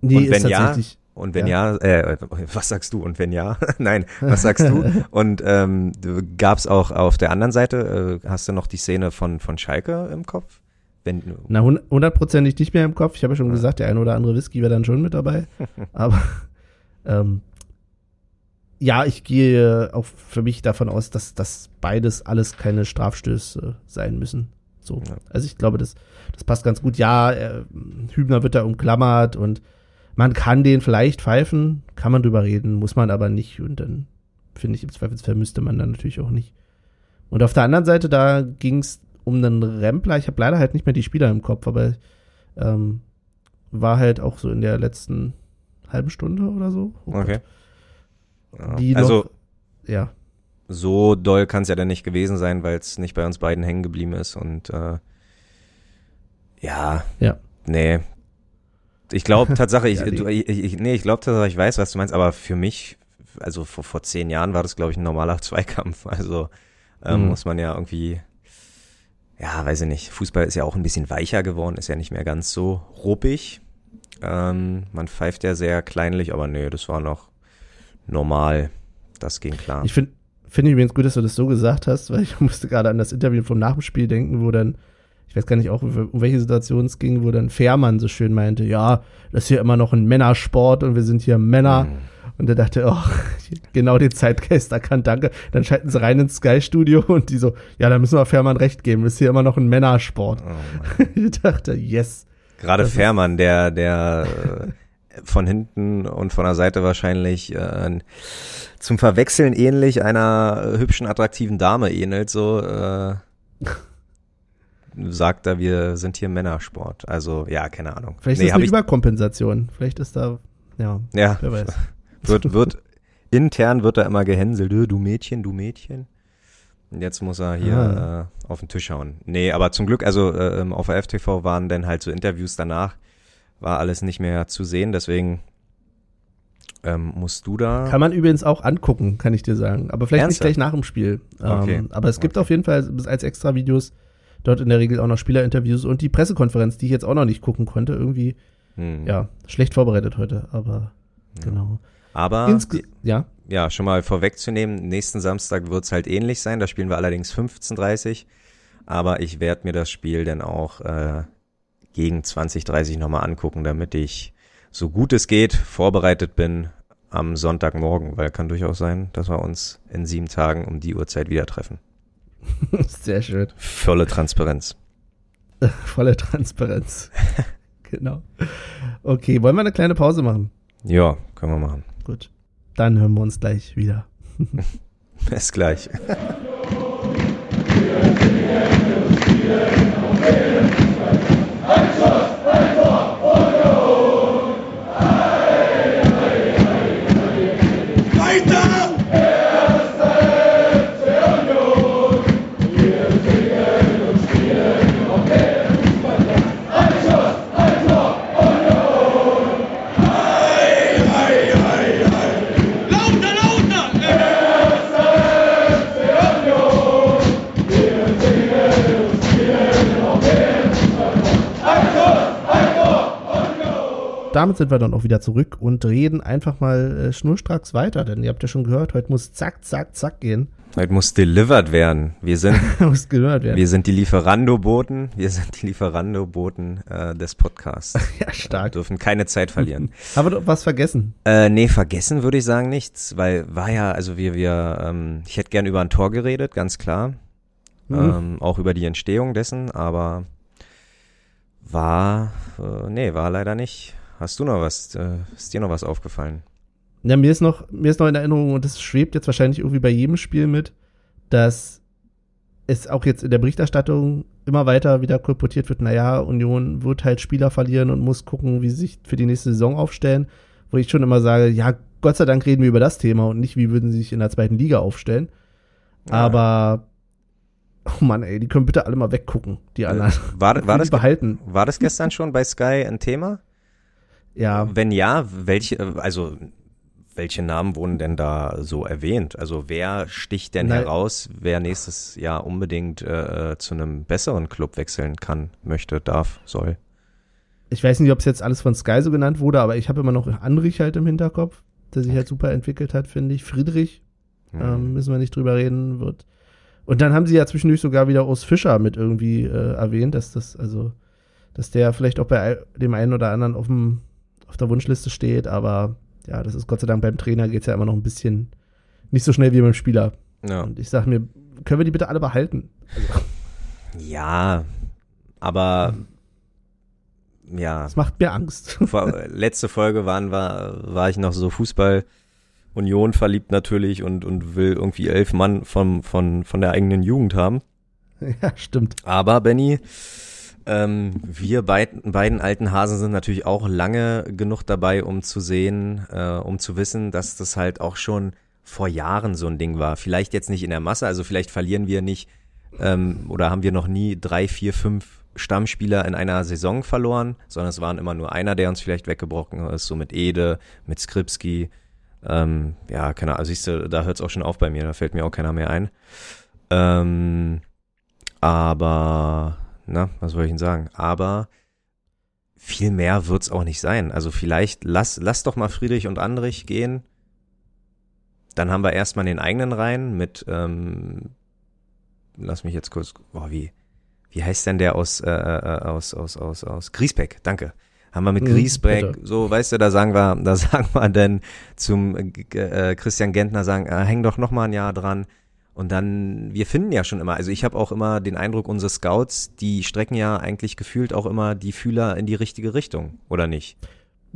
Nee, und wenn ja, und wenn ja, ja äh, was sagst du? Und wenn ja, nein, was sagst du? und ähm, gab es auch auf der anderen Seite, äh, hast du noch die Szene von, von Schalke im Kopf? Wenn, Na, hundertprozentig nicht mehr im Kopf. Ich habe ja schon ja. gesagt, der ein oder andere Whisky wäre dann schon mit dabei. Aber ähm, ja, ich gehe auch für mich davon aus, dass das beides alles keine Strafstöße sein müssen. So. Ja. Also ich glaube, das, das passt ganz gut. Ja, äh, Hübner wird da umklammert und man kann den vielleicht pfeifen, kann man drüber reden, muss man aber nicht. Und dann finde ich, im Zweifelsfall müsste man dann natürlich auch nicht. Und auf der anderen Seite, da ging es um einen Rempler. Ich habe leider halt nicht mehr die Spieler im Kopf, aber ähm, war halt auch so in der letzten halben Stunde oder so. Oh okay. Gott. Ja. Die also, noch, ja. So doll kann es ja dann nicht gewesen sein, weil es nicht bei uns beiden hängen geblieben ist und äh, ja, ja. nee. Ich glaube Tatsache, ich, ja, du, ich, ich, nee, ich glaube Tatsache, ich weiß, was du meinst, aber für mich, also vor, vor zehn Jahren war das, glaube ich, ein normaler Zweikampf. Also ähm, mhm. muss man ja irgendwie, ja, weiß ich nicht, Fußball ist ja auch ein bisschen weicher geworden, ist ja nicht mehr ganz so ruppig. Ähm, man pfeift ja sehr kleinlich, aber nee, das war noch, normal. Das ging klar. Ich finde ich übrigens gut, dass du das so gesagt hast, weil ich musste gerade an das Interview vom Nachspiel denken, wo dann, ich weiß gar nicht auch, um welche Situation es ging, wo dann Fährmann so schön meinte, ja, das ist hier immer noch ein Männersport und wir sind hier Männer. Mhm. Und er dachte, oh, genau den Zeitgeist erkannt, danke. Dann schalten sie rein ins Sky-Studio und die so, ja, da müssen wir Fährmann recht geben, das ist hier immer noch ein Männersport. Oh ich dachte, yes. Gerade Fährmann, der, der von hinten und von der Seite wahrscheinlich äh, zum Verwechseln ähnlich einer hübschen, attraktiven Dame ähnelt, so äh, sagt er, wir sind hier Männersport. Also ja, keine Ahnung. Vielleicht nee, ist es eine Überkompensation. Vielleicht ist da, ja, ja wer weiß. Wird, wird, intern wird da immer gehänselt, du Mädchen, du Mädchen. Und jetzt muss er hier ah. äh, auf den Tisch hauen. Nee, aber zum Glück, also äh, ähm, auf der FTV waren dann halt so Interviews danach, war alles nicht mehr zu sehen, deswegen ähm, musst du da. Kann man übrigens auch angucken, kann ich dir sagen. Aber vielleicht Ernsthaft? nicht gleich nach dem Spiel. Okay. Ähm, aber es gibt okay. auf jeden Fall als extra Videos dort in der Regel auch noch Spielerinterviews und die Pressekonferenz, die ich jetzt auch noch nicht gucken konnte. Irgendwie, hm. ja, schlecht vorbereitet heute, aber ja. genau. Aber Insge ja. ja, schon mal vorwegzunehmen, nächsten Samstag wird es halt ähnlich sein. Da spielen wir allerdings 15.30 Aber ich werde mir das Spiel dann auch äh, gegen 2030 nochmal angucken, damit ich so gut es geht vorbereitet bin am Sonntagmorgen, weil kann durchaus sein, dass wir uns in sieben Tagen um die Uhrzeit wieder treffen. Sehr schön. Volle Transparenz. Volle Transparenz. genau. Okay, wollen wir eine kleine Pause machen? Ja, können wir machen. Gut. Dann hören wir uns gleich wieder. Bis gleich. Damit sind wir dann auch wieder zurück und reden einfach mal äh, schnurstracks weiter, denn ihr habt ja schon gehört, heute muss zack, zack, zack gehen. Heute muss delivered werden. Wir sind, muss gehört werden. wir sind die Lieferando-Boten. Wir sind die Lieferando-Boten äh, des Podcasts. ja, Wir stark. dürfen keine Zeit verlieren. Haben wir doch was vergessen? Äh, nee, vergessen würde ich sagen nichts, weil war ja, also wir, wir, ähm, ich hätte gern über ein Tor geredet, ganz klar. Mhm. Ähm, auch über die Entstehung dessen, aber war, äh, nee, war leider nicht. Hast du noch was, äh, ist dir noch was aufgefallen? Ja, mir ist noch, mir ist noch in Erinnerung, und das schwebt jetzt wahrscheinlich irgendwie bei jedem Spiel mit, dass es auch jetzt in der Berichterstattung immer weiter wieder kolportiert wird, naja, Union wird halt Spieler verlieren und muss gucken, wie sie sich für die nächste Saison aufstellen, wo ich schon immer sage, ja, Gott sei Dank reden wir über das Thema und nicht, wie würden sie sich in der zweiten Liga aufstellen. Ja. Aber, oh Mann, ey, die können bitte alle mal weggucken, die anderen. War, war, das, behalten. war das gestern schon bei Sky ein Thema? Ja, Wenn ja, welche, also welche Namen wurden denn da so erwähnt? Also wer sticht denn Nein. heraus, wer nächstes Jahr unbedingt äh, zu einem besseren Club wechseln kann, möchte, darf, soll? ich weiß nicht, ob es jetzt alles von Sky so genannt wurde, aber ich habe immer noch Andrich halt im Hinterkopf, der sich halt super entwickelt hat, finde ich. Friedrich, Hm. ähm, müssen wir nicht drüber reden, wird. Und dann haben sie ja zwischendurch sogar wieder Urs Fischer mit irgendwie äh, erwähnt, dass das, also, dass der vielleicht auch bei dem einen oder anderen auf, dem, auf der Wunschliste steht, aber ja, das ist Gott sei Dank beim Trainer geht es ja immer noch ein bisschen nicht so schnell wie beim Spieler. ja. Und ich sage mir, können wir die bitte alle behalten? ja, aber ja, Das macht mir Angst. vor, letzte Folge waren war, war ich noch so Fußball Union verliebt natürlich und und will irgendwie elf Mann vom von von der eigenen Jugend haben. ja, stimmt. Aber Benny, ähm, wir beiden, beiden alten Hasen sind natürlich auch lange genug dabei, um zu sehen, äh, um zu wissen, dass das halt auch schon vor Jahren so ein Ding war. Vielleicht jetzt nicht in der Masse, also vielleicht verlieren wir nicht ähm, oder haben wir noch nie drei, vier, fünf Stammspieler in einer Saison verloren, sondern es waren immer nur einer, der uns vielleicht weggebrochen ist, so mit Ede, mit Skripski. Ähm, ja, keine Ahnung, siehst du, da hört es auch schon auf bei mir, da fällt mir auch keiner mehr ein. Ähm, aber, na, was soll ich denn sagen? Aber viel mehr wird's auch nicht sein. Also vielleicht lass, lass doch mal Friedrich und Andrich gehen. Dann haben wir erstmal den eigenen Reihen mit, ähm, lass mich jetzt kurz, boah, wie, wie heißt denn der aus, äh, äh, aus, aus, aus, aus Griesbeck? Danke. Haben wir mit Mhm, Griesbeck, bitte. so, weißt du, da sagen wir, da sagen wir dann zum äh, Christian Gentner sagen, äh, häng doch noch mal ein Jahr dran. Und dann, wir finden ja schon immer, also ich habe auch immer den Eindruck, unsere Scouts, die strecken ja eigentlich gefühlt auch immer die Fühler in die richtige Richtung, oder nicht?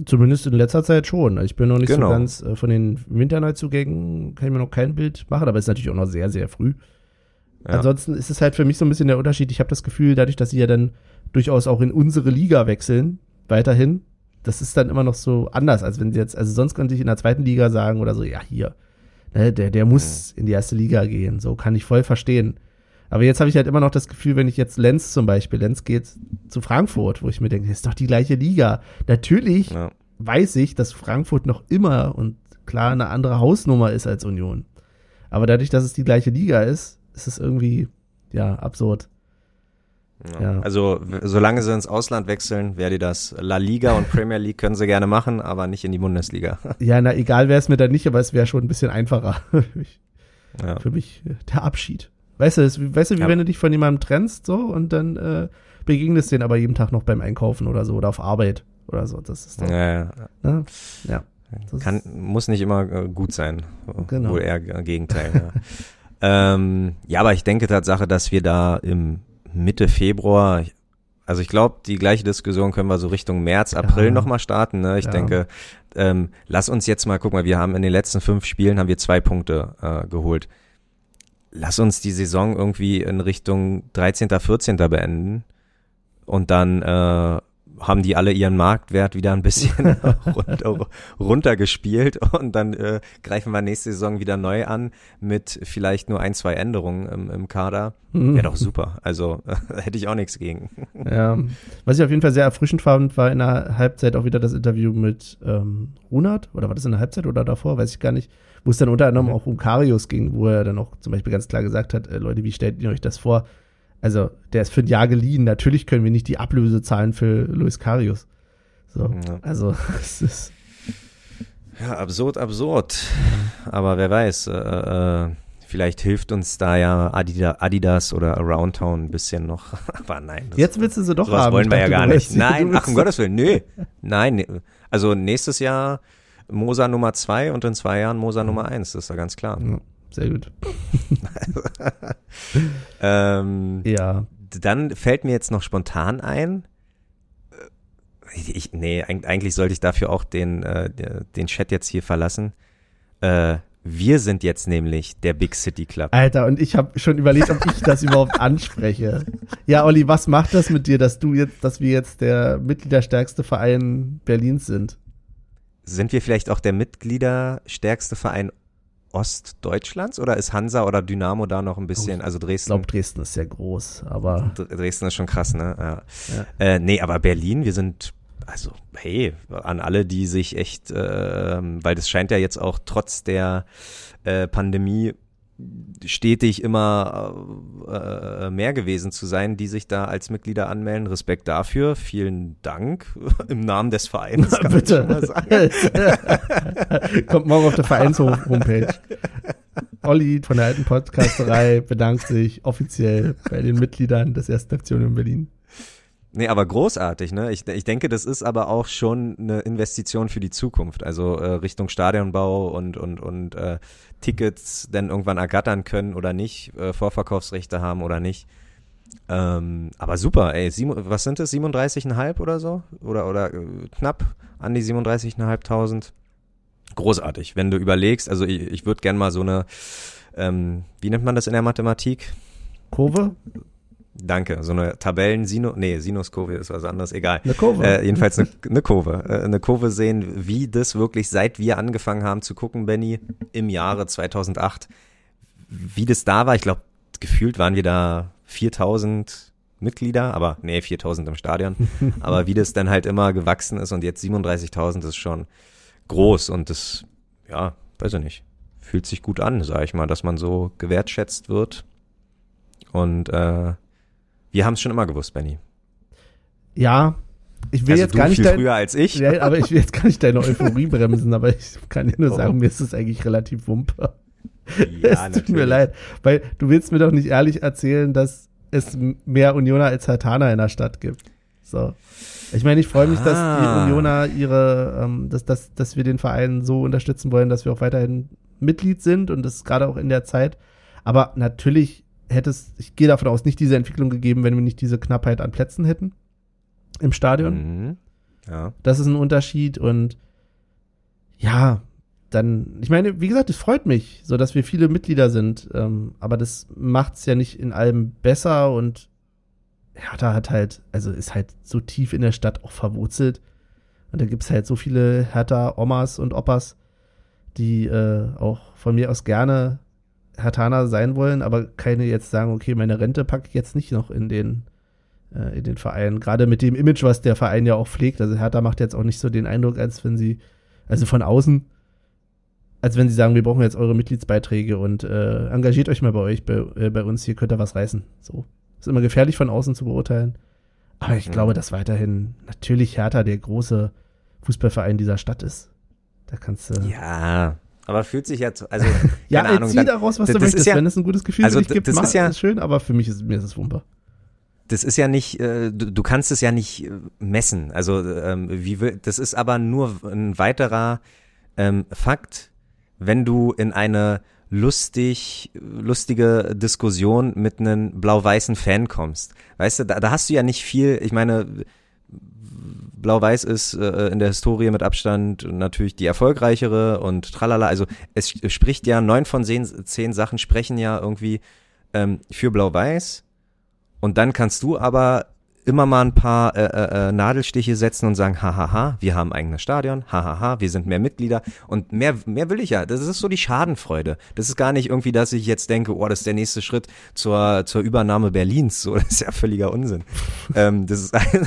Zumindest in letzter Zeit schon. Ich bin noch nicht Genau. so ganz äh, von den Winterneuzugängen, kann ich mir noch kein Bild machen, aber ist natürlich auch noch sehr, sehr früh. Ja. Ansonsten ist es halt für mich so ein bisschen der Unterschied. Ich habe das Gefühl, dadurch, dass sie ja dann durchaus auch in unsere Liga wechseln, weiterhin, das ist dann immer noch so anders, als wenn sie jetzt, also sonst könnte ich in der zweiten Liga sagen oder so, ja, hier, ne, der, der muss in die erste Liga gehen. So kann ich voll verstehen. Aber jetzt habe ich halt immer noch das Gefühl, wenn ich jetzt Lenz zum Beispiel, Lenz geht zu Frankfurt, wo ich mir denke, ist doch die gleiche Liga. Natürlich Ja. weiß ich, dass Frankfurt noch immer und klar eine andere Hausnummer ist als Union. Aber dadurch, dass es die gleiche Liga ist, ist es irgendwie, ja, absurd. Ja. Ja. Also, solange sie ins Ausland wechseln, wäre die das. La Liga und Premier League können sie gerne machen, aber nicht in die Bundesliga. Ja, na, egal wäre es mir dann nicht, aber es wäre schon ein bisschen einfacher für mich, Ja. für mich äh, der Abschied. Weißt du, es, weißt du, wie wenn du dich von jemandem trennst, so, und dann äh, begegnest den aber jeden Tag noch beim Einkaufen oder so, oder auf Arbeit oder so. Das ist doch, Ja, ja. ne? Ja. Kann, muss nicht immer äh, gut sein. Genau. Wohl eher Gegenteil. ja. ähm, ja, aber ich denke Tatsache, dass wir da im Mitte Februar, Also ich glaube, die gleiche Diskussion können wir so Richtung März, April Ja. nochmal starten. Ne? Ich Ja. denke, ähm, lass uns jetzt mal, guck mal, wir haben in den letzten fünf Spielen haben wir zwei Punkte äh, geholt. Lass uns die Saison irgendwie in Richtung 13., 14. beenden und dann äh, haben die alle ihren Marktwert wieder ein bisschen runter, runtergespielt und dann äh, greifen wir nächste Saison wieder neu an mit vielleicht nur ein, zwei Änderungen im, im Kader. Wäre doch super. Also hätte ich auch nichts gegen. Ja. Was ich auf jeden Fall sehr erfrischend fand, war in der Halbzeit auch wieder das Interview mit ähm, Runert. Oder war das in der Halbzeit oder davor? Weiß ich gar nicht. Wo es dann unter anderem Mhm. auch um Karius ging, wo er dann auch zum Beispiel ganz klar gesagt hat, äh, Leute, wie stellt ihr euch das vor? Also, der ist für ein Jahr geliehen. Natürlich können wir nicht die Ablöse zahlen für Luis Karius. So, Ja. also, es ist, Ja, absurd, absurd. Aber wer weiß, äh, äh, vielleicht hilft uns da ja Adidas, Adidas oder Around Town ein bisschen noch. Aber nein. jetzt willst du sie doch haben. wollen wir ja gar nicht. Nein, ach um Gottes Willen, nö. Nein, nee. also nächstes Jahr Mosa Nummer zwei und in zwei Jahren Mosa Nummer eins, das ist ja ganz klar. Ja, sehr gut. Ähm, Ja, Dann fällt mir jetzt noch spontan ein. äh, Ich, nee, eig- eigentlich sollte ich dafür auch den, äh, den Chat jetzt hier verlassen. Äh, wir sind jetzt nämlich der Big City Club. Alter, und ich habe schon überlegt, ob ich das überhaupt anspreche. Ja, Olli, was macht das mit dir, dass du jetzt, dass wir jetzt der mitgliederstärkste Verein Berlins sind? Sind wir vielleicht auch der Mitgliederstärkste Verein Ostdeutschlands oder ist Hansa oder Dynamo da noch ein bisschen, also Ich Dresden? glaube, Dresden ist sehr groß, aber Dr- Dresden ist schon krass, ne? Ja. Ja. Äh, nee, aber Berlin, wir sind, also, hey, an alle, die sich echt, ähm, weil das scheint ja jetzt auch trotz der äh, Pandemie stetig immer äh, mehr gewesen zu sein, die sich da als Mitglieder anmelden. Respekt dafür. Vielen Dank im Namen des Vereins. sagen. bitte. Kommt morgen auf der Vereins-Homepage. Olli von der alten Podcasterei bedankt sich offiziell bei den Mitgliedern des ersten Aktion in Berlin. Nee, aber großartig, ne? Ich, ich denke, das ist aber auch schon eine Investition für die Zukunft. Also äh, Richtung Stadionbau und, und, und äh, Tickets dann irgendwann ergattern können oder nicht, äh, Vorverkaufsrechte haben oder nicht. Ähm, aber super, ey, sieben, was sind das, 37,5 oder so? Oder, oder äh, knapp an die 37.500. Großartig, wenn du überlegst, also ich, ich würde gern mal so eine, ähm, wie nennt man das in der Mathematik? Kurve? Danke, so eine Tabellen-Sino, nee, Sinuskurve ist was anderes, egal. Eine Kurve. Äh, jedenfalls eine, eine Kurve. Äh, eine Kurve sehen, wie das wirklich, seit wir angefangen haben zu gucken, Benny, im Jahre 2008, wie das da war. Ich glaube, gefühlt waren wir da 4000 Mitglieder, aber nee, 4000 im Stadion. aber wie das dann halt immer gewachsen ist und jetzt 37.000 ist schon groß und das, ja, weiß ich nicht, fühlt sich gut an, sag ich mal, dass man so gewertschätzt wird. Und äh, wir haben es schon immer gewusst, Benny. Ja, ich will also jetzt du gar nicht viel dein, früher als ich. Ja, aber ich will jetzt gar nicht deine Euphorie bremsen, aber ich kann dir nur Oh. sagen, mir ist es eigentlich relativ wumpe. Ja, es tut mir leid, weil du willst mir doch nicht ehrlich erzählen, dass es mehr Unioner als Hatana in der Stadt gibt. So. Ich meine, ich freue mich, dass Ah. die Unioner ihre, ähm, dass, dass, dass wir den Verein so unterstützen wollen, dass wir auch weiterhin Mitglied sind und das gerade auch in der Zeit. Aber natürlich hätte es, ich gehe davon aus, nicht diese Entwicklung gegeben, wenn wir nicht diese Knappheit an Plätzen hätten im Stadion. Mhm. Ja. Das ist ein Unterschied und ja, dann, ich meine, wie gesagt, es freut mich, so dass wir viele Mitglieder sind, ähm, aber das macht's ja nicht in allem besser und Hertha hat halt, also ist halt so tief in der Stadt auch verwurzelt und da gibt's halt so viele Hertha-Omas und Opas, die äh, auch von mir aus gerne Hertaner sein wollen, aber keine jetzt sagen, okay, meine Rente packe ich jetzt nicht noch in den äh, in den Verein. Gerade mit dem Image, was der Verein ja auch pflegt. Also Hertha macht jetzt auch nicht so den Eindruck, als wenn sie, also von außen, als wenn sie sagen, wir brauchen jetzt eure Mitgliedsbeiträge und äh, engagiert euch mal bei euch, bei, äh, bei uns, hier könnt ihr was reißen. So. Ist immer gefährlich von außen zu beurteilen. Aber ich Mhm. glaube, dass weiterhin natürlich Hertha der große Fußballverein dieser Stadt ist. Da kannst du. ja, aber fühlt sich jetzt, also, Ja, keine Ahnung, zieh dann, daraus, was das- du das möchtest. ja- Wenn es ein gutes Gefühl also für dich gibt, das ist ja- ist schön, aber für mich ist, mir ist es Wumpe. das ist ja nicht, äh, du, du kannst es ja nicht äh, messen. Also, ähm, wie will, das ist aber nur ein weiterer ähm, Fakt, wenn du in eine lustig, lustige Diskussion mit einem blau-weißen Fan kommst. Weißt du, da, da hast du ja nicht viel, ich meine, Blau-Weiß ist äh, in der Historie mit Abstand natürlich die erfolgreichere und tralala. Also es spricht ja, neun von zehn, zehn Sachen sprechen ja irgendwie ähm, für Blau-Weiß. Und dann kannst du aber immer mal ein paar äh, äh, äh, Nadelstiche setzen und sagen, hahaha, wir haben eigenes Stadion, hahaha, wir sind mehr Mitglieder und mehr, mehr will ich ja. Das ist so die Schadenfreude. Das ist gar nicht irgendwie, dass ich jetzt denke, oh, das ist der nächste Schritt zur, zur Übernahme Berlins. So, das ist ja völliger Unsinn. ähm, das, ist ein,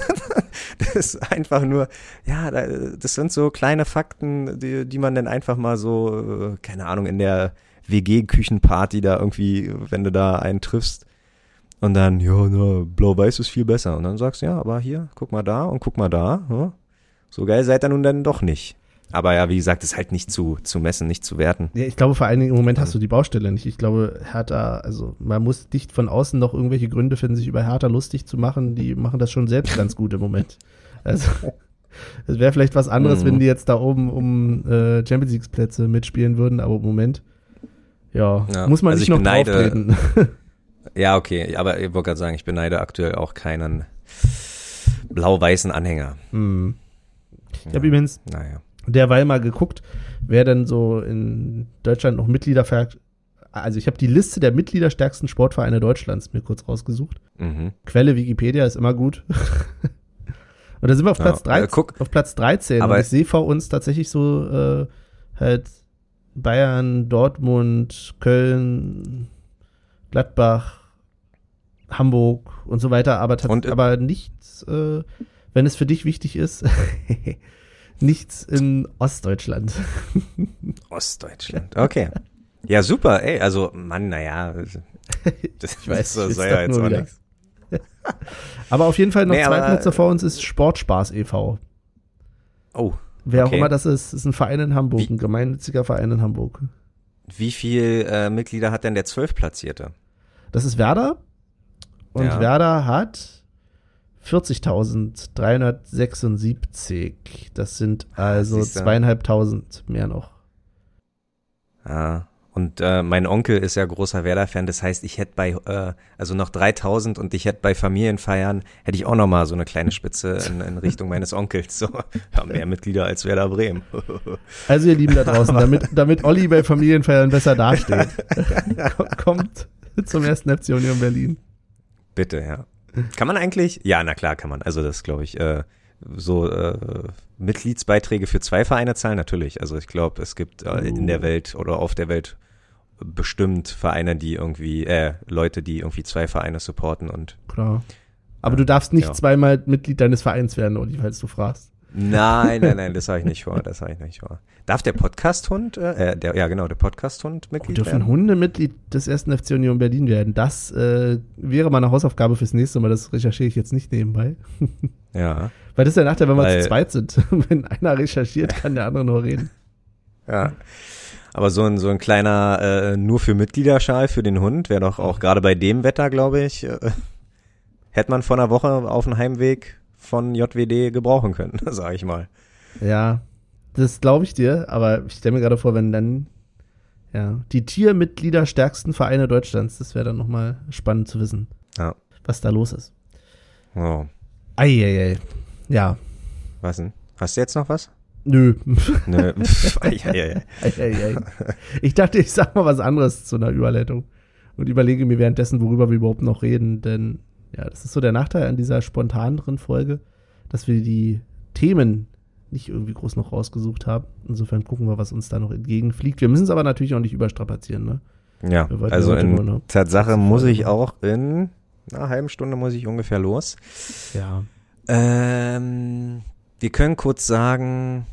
das ist einfach nur, ja, das sind so kleine Fakten, die, die man dann einfach mal so, äh, keine Ahnung, in der WG-Küchenparty da irgendwie, wenn du da einen triffst, und dann, ja, na, blau-weiß ist viel besser. Und dann sagst du, ja, aber hier, guck mal da und guck mal da. Ja. So geil seid ihr nun dann doch nicht. Aber ja, wie gesagt, ist halt nicht zu, zu messen, nicht zu werten. Ja, ich glaube, vor allen Dingen im Moment hast du die Baustelle nicht. Ich glaube, Hertha, also man muss nicht von außen noch irgendwelche Gründe finden, sich über Hertha lustig zu machen. Die machen das schon selbst ganz gut im Moment. Also es wäre vielleicht was anderes, mhm. wenn die jetzt da oben um äh, Champions League Plätze mitspielen würden, aber im Moment, ja, ja muss man also nicht noch beneide, drauftreten. Ja, okay, aber ich wollte gerade sagen, ich beneide aktuell auch keinen blau-weißen Anhänger. Hm. Ich ja, habe übrigens naja. Derweil mal geguckt, wer denn so in Deutschland noch Mitglieder also ich habe die Liste der Mitgliederstärksten Sportvereine Deutschlands mir kurz rausgesucht. Mhm. Quelle Wikipedia ist immer gut. und da sind wir auf Platz, ja, 13, äh, auf Platz 13. Aber und ich sehe vor uns tatsächlich so äh, halt Bayern, Dortmund, Köln, Gladbach, Hamburg und so weiter, aber, und, äh, aber nichts, äh, wenn es für dich wichtig ist, nichts in Ostdeutschland. Ostdeutschland, okay. Ja, super, ey, also, Mann, naja, das ich weiß, das soll ja jetzt auch nichts. aber auf jeden Fall noch nee, zwei Plätze vor uns ist Sportspaß e.V. Oh. Wer okay. auch immer das ist, ist ein Verein in Hamburg, Wie? ein gemeinnütziger Verein in Hamburg. Wie viel äh, Mitglieder hat denn der Zwölfplatzierte? Das ist Werder. Und ja. Werder hat 40.376. Das sind ah, also zweieinhalbtausend mehr noch. Ah, und äh, mein Onkel ist ja großer Werder-Fan, das heißt, ich hätte bei, äh, also noch 3000 und ich hätte bei Familienfeiern, hätte ich auch noch mal so eine kleine Spitze in, in Richtung meines Onkels. So, haben mehr Mitglieder als Werder Bremen. also ihr Lieben da draußen, damit, damit Olli bei Familienfeiern besser dasteht, kommt zum ersten FC Union Berlin. Bitte, ja. Kann man eigentlich? Ja, na klar kann man. Also das glaube ich, äh, so äh, Mitgliedsbeiträge für zwei Vereine zahlen, natürlich. Also ich glaube, es gibt äh, in der oh. Welt oder auf der Welt bestimmt Vereine, die irgendwie, äh, Leute, die irgendwie zwei Vereine supporten und. Klar. Aber du darfst nicht ja. zweimal Mitglied deines Vereins werden, Olli, falls du fragst. Nein, nein, nein, das habe ich nicht vor. Das habe ich nicht vor. Darf der Podcast-Hund, äh, der, ja genau, der Podcast-Hund Mitglied Dürfen werden? Hunde Mitglied des ersten FC Union Berlin werden? Das äh, wäre meine Hausaufgabe fürs nächste Mal. Das recherchiere ich jetzt nicht nebenbei. Ja. Weil das ist der Nachteil, wenn wir zu zweit sind. wenn einer recherchiert, kann der andere nur reden. Ja. Aber so ein, so ein kleiner äh, nur für Mitgliederschal für den Hund wäre doch auch gerade bei dem Wetter, glaube ich, äh, hätte man vor einer Woche auf dem Heimweg von JWD gebrauchen können, sage ich mal. Ja, das glaube ich dir, aber ich stelle mir gerade vor, wenn dann ja, die Tiermitglieder stärksten Vereine Deutschlands, das wäre dann nochmal spannend zu wissen, ja. was da los ist. Oh. Eieiei. Ja. Was denn? Hast du jetzt noch was? Nö. Nö. ich dachte, ich sag mal was anderes zu einer Überleitung und überlege mir währenddessen, worüber wir überhaupt noch reden, denn ja, das ist so der Nachteil an dieser spontaneren Folge, dass wir die Themen nicht irgendwie groß noch rausgesucht haben. Insofern gucken wir, was uns da noch entgegenfliegt. Wir müssen es aber natürlich auch nicht überstrapazieren, ne? Ja, also in Tatsache muss ich auch in einer halben Stunde muss ich ungefähr los. Ja. Ähm, wir können kurz sagen,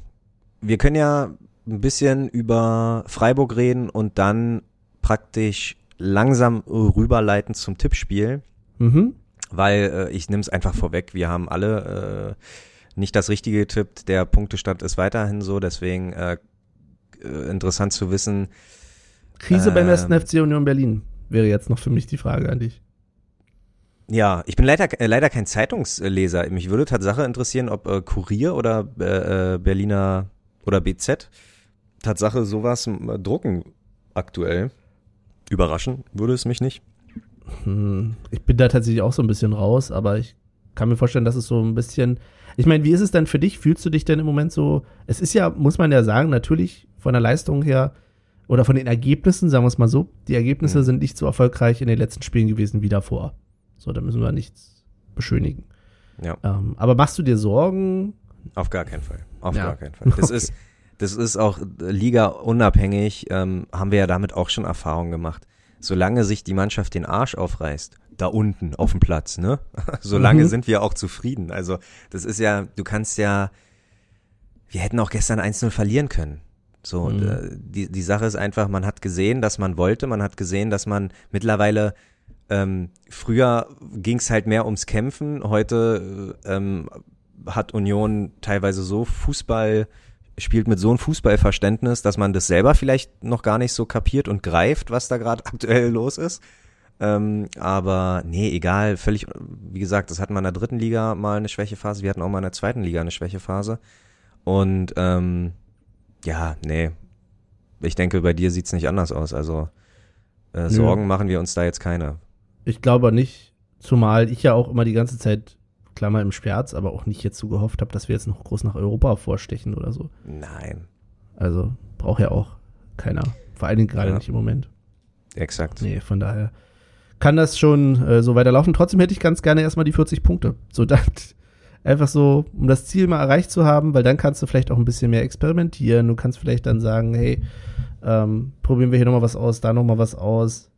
wir können ja ein bisschen über Freiburg reden und dann praktisch langsam rüberleiten zum Tippspiel. Mhm. Weil äh, ich nehme es einfach vorweg, wir haben alle äh, nicht das Richtige getippt. Der Punktestand ist weiterhin so, deswegen äh, äh interessant zu wissen. Krise beim ersten ähm, FC Union Berlin wäre jetzt noch für mich die Frage an dich. Ja, ich bin leider, äh, leider kein Zeitungsleser. Mich würde Tatsache interessieren, ob äh, Kurier oder äh, äh Berliner oder BZ Tatsache sowas drucken. aktuell. Überraschen würde es mich nicht. Hm, ich bin da tatsächlich auch so ein bisschen raus, aber ich kann mir vorstellen, dass es so ein bisschen. Ich meine, wie ist es denn für dich? Fühlst du dich denn im Moment so? Es ist ja, muss man ja sagen, natürlich von der Leistung her oder von den Ergebnissen, sagen wir es mal so, die Ergebnisse Mhm. sind nicht so erfolgreich in den letzten Spielen gewesen wie davor. So, da müssen wir nichts beschönigen. Ja. Ähm, aber machst du dir Sorgen? Auf gar keinen Fall. Auf Ja. gar keinen Fall. Das Okay. ist, das ist auch Liga unabhängig, ähm, haben wir ja damit auch schon Erfahrungen gemacht. Solange sich die Mannschaft den Arsch aufreißt, da unten auf dem Platz, ne? Solange Mhm. sind wir auch zufrieden. Also, das ist ja, du kannst ja, wir hätten auch gestern 1-0 verlieren können. So, Mhm. äh, die, die Sache ist einfach, man hat gesehen, dass man wollte, man hat gesehen, dass man mittlerweile ähm, früher ging es halt mehr ums Kämpfen, heute äh, ähm, hat Union teilweise so Fußball, spielt mit so einem Fußballverständnis, dass man das selber vielleicht noch gar nicht so kapiert und greift, was da gerade aktuell los ist. Ähm, aber nee, egal, völlig, wie gesagt, das hatten wir in der dritten Liga mal eine Schwächephase, wir hatten auch mal in der zweiten Liga eine Schwächephase. Und ähm, ja, nee, ich denke, bei dir sieht's nicht anders aus. Also äh, Sorgen machen wir uns da jetzt keine. Ich glaube nicht, zumal ich ja auch immer die ganze Zeit, Klammer im Sperz, aber auch nicht jetzt so gehofft habe, dass wir jetzt noch groß nach Europa vorstechen oder so. Nein, Also braucht ja auch keiner. Vor allen Dingen gerade Ja. nicht im Moment. exakt. Nee, von daher kann das schon äh, so weiterlaufen. Trotzdem hätte ich ganz gerne erstmal die 40 Punkte. So dann einfach so, um das Ziel mal erreicht zu haben, weil dann kannst du vielleicht auch ein bisschen mehr experimentieren. Du kannst vielleicht dann sagen, hey, ähm, probieren wir hier nochmal was aus, da nochmal was aus.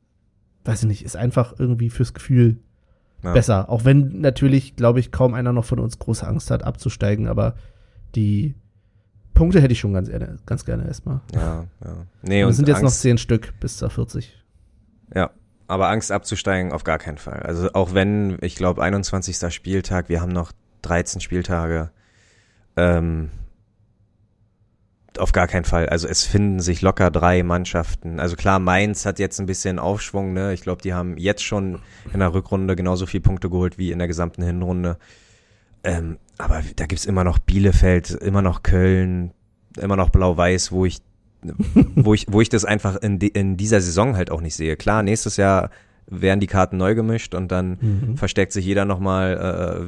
Weiß ich nicht, ist einfach irgendwie fürs Gefühl Ja. besser. Auch wenn natürlich, glaube ich, kaum einer noch von uns große Angst hat, abzusteigen, aber die Punkte hätte ich schon ganz gerne, ganz gerne erstmal. Ja, ja. Nee, Und es sind jetzt noch Angst, zehn Stück bis zur 40. Ja, aber Angst abzusteigen auf gar keinen Fall. Also auch wenn, ich glaube, 21. Spieltag, wir haben noch 13 Spieltage. Ähm, auf gar keinen Fall. Also es finden sich locker drei Mannschaften. Also klar, Mainz hat jetzt ein bisschen Aufschwung, ne? Ich glaube, die haben jetzt schon in der Rückrunde genauso viele Punkte geholt wie in der gesamten Hinrunde. Ähm, aber da gibt's immer noch Bielefeld, immer noch Köln, immer noch Blau-Weiß, wo ich wo ich, wo ich das einfach in, di- in dieser Saison halt auch nicht sehe. Klar, nächstes Jahr werden die Karten neu gemischt und dann Mhm. versteckt sich jeder nochmal,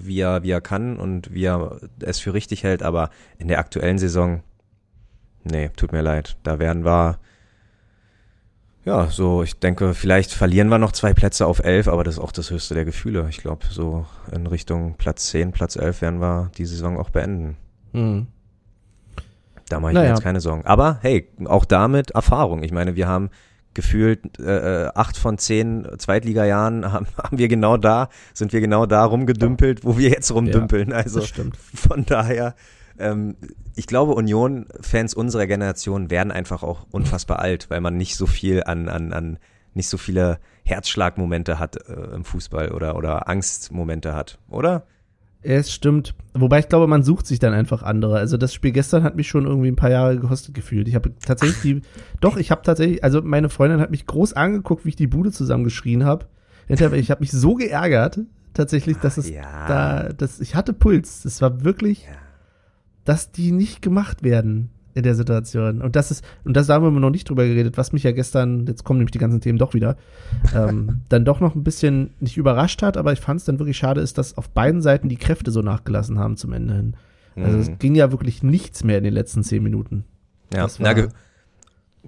äh, wie, er, wie er kann und wie er es für richtig hält. Aber in der aktuellen Saison, nee, tut mir leid. Da werden wir, ja, so, ich denke, vielleicht verlieren wir noch zwei Plätze auf elf, aber das ist auch das höchste der Gefühle. Ich glaube, so in Richtung Platz 10, Platz 11 werden wir die Saison auch beenden. Mhm. Da mache ich Naja. mir jetzt keine Sorgen. Aber hey, auch damit Erfahrung. Ich meine, wir haben gefühlt äh, äh, acht von zehn Zweitligajahren haben, haben wir genau da, sind wir genau da rumgedümpelt, wo wir jetzt rumdümpeln. also Das stimmt. von daher, ähm, ich glaube, Union-Fans unserer Generation werden einfach auch unfassbar alt, weil man nicht so viel an, an, an nicht so viele Herzschlagmomente hat äh, im Fußball oder, oder Angstmomente hat, oder? Es stimmt. Wobei ich glaube, man sucht sich dann einfach andere. Also das Spiel gestern hat mich schon irgendwie ein paar Jahre gekostet gefühlt. Ich habe tatsächlich die, doch, ich habe tatsächlich, also meine Freundin hat mich groß angeguckt, wie ich die Bude zusammengeschrien habe. Ich habe mich so geärgert, tatsächlich, dass es Ja. da, dass ich hatte Puls. Das war wirklich, Ja. Dass die nicht gemacht werden in der Situation. Und das ist, und das haben wir noch nicht drüber geredet, was mich ja gestern, jetzt kommen nämlich die ganzen Themen doch wieder, ähm, dann doch noch ein bisschen nicht überrascht hat, aber ich fand es dann wirklich schade ist, dass auf beiden Seiten die Kräfte so nachgelassen haben zum Ende hin. Also Mhm. es ging ja wirklich nichts mehr in den letzten zehn Minuten. Ja, na,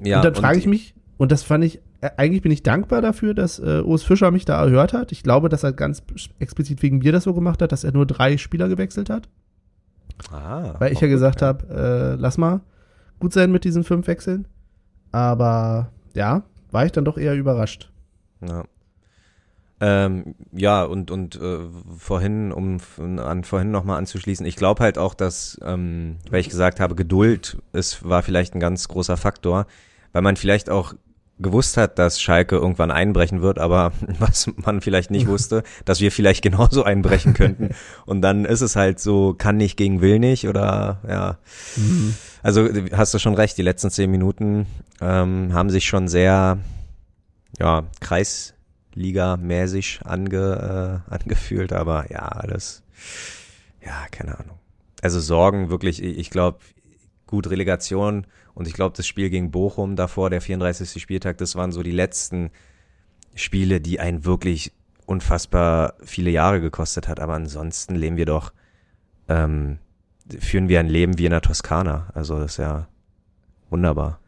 ja, und dann frage ich mich, und das fand ich, äh, eigentlich bin ich dankbar dafür, dass äh, Urs Fischer mich da erhört hat. Ich glaube, dass er ganz explizit wegen mir das so gemacht hat, dass er nur drei Spieler gewechselt hat. Ah, Weil ich ja gesagt habe, äh, lass mal gut sein mit diesen fünf Wechseln. Aber ja, war ich dann doch eher überrascht. Ja. Ähm, ja, und, und äh, vorhin, um an vorhin nochmal anzuschließen, ich glaube halt auch, dass, ähm, weil ich gesagt habe, Geduld ist, war vielleicht ein ganz großer Faktor, weil man vielleicht auch gewusst hat, dass Schalke irgendwann einbrechen wird, aber was man vielleicht nicht wusste, dass wir vielleicht genauso einbrechen könnten. Und dann ist es halt so, kann nicht gegen will nicht oder ja. Also hast du schon recht, die letzten zehn Minuten ähm, haben sich schon sehr ja, Kreisliga-mäßig ange, äh, angefühlt, aber ja, alles, ja, keine Ahnung. Also Sorgen wirklich, ich glaube, gut, Relegation Und ich glaube, das Spiel gegen Bochum davor, der 34. Spieltag, das waren so die letzten Spiele, die einen wirklich unfassbar viele Jahre gekostet hat. Aber ansonsten leben wir doch, ähm, führen wir ein Leben wie in der Toskana. Also das ist ja wunderbar.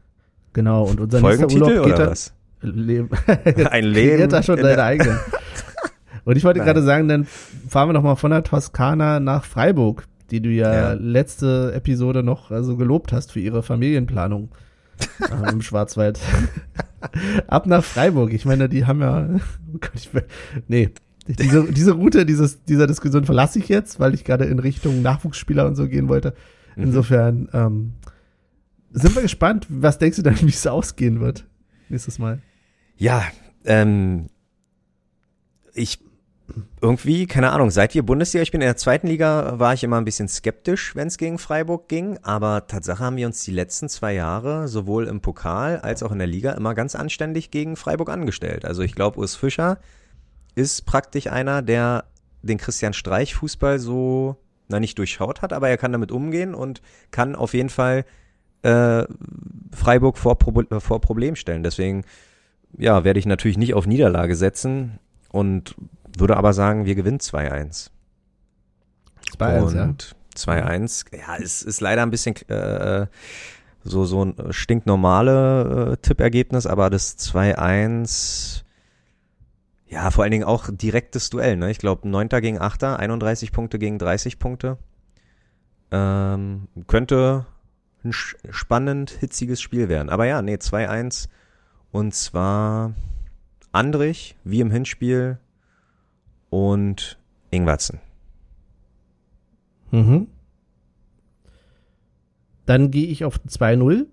Genau, und unser nächster Urlaub geht oder dann, was? Leben. Ein Leben da schon in deine eigenen. Und ich wollte gerade sagen, dann fahren wir noch mal von der Toskana nach Freiburg, die du ja, Ja. letzte Episode noch also gelobt hast für ihre Familienplanung äh, im Schwarzwald. Ab nach Freiburg. Ich meine, die haben ja. Oh Gott, ich will, nee. Diese, diese Route dieses, dieser Diskussion verlasse ich jetzt, weil ich gerade in Richtung Nachwuchsspieler und so gehen wollte. Mhm. Insofern ähm, sind wir gespannt. Was denkst du denn, wie es ausgehen wird nächstes Mal? Ja, ähm, ich irgendwie, keine Ahnung, seit wir Bundesliga spielen in der zweiten Liga, war ich immer ein bisschen skeptisch, wenn es gegen Freiburg ging. Aber Tatsache haben wir uns die letzten zwei Jahre sowohl im Pokal als auch in der Liga immer ganz anständig gegen Freiburg angestellt. Also ich glaube, Urs Fischer ist praktisch einer, der den Christian Streich Fußball so, na nicht durchschaut hat, aber er kann damit umgehen und kann auf jeden Fall äh, Freiburg vor, Prob vor Problem stellen. Deswegen ja, werde ich natürlich nicht auf Niederlage setzen und würde aber sagen, wir gewinnen 2-1. 2-1, ja. Und 2-1, ja, es ist leider ein bisschen äh, so, so ein stinknormale äh, Tippergebnis, aber das 2-1, ja, vor allen Dingen auch direktes Duell, ne? Ich glaube, 9. gegen 8. 31 Punkte gegen 30 Punkte. Ähm, könnte ein spannend, hitziges Spiel werden. Aber ja, nee, 2-1. Und zwar Andrich, wie im Hinspiel, und Ingwatzen. Mhm. Dann gehe ich auf 2-0.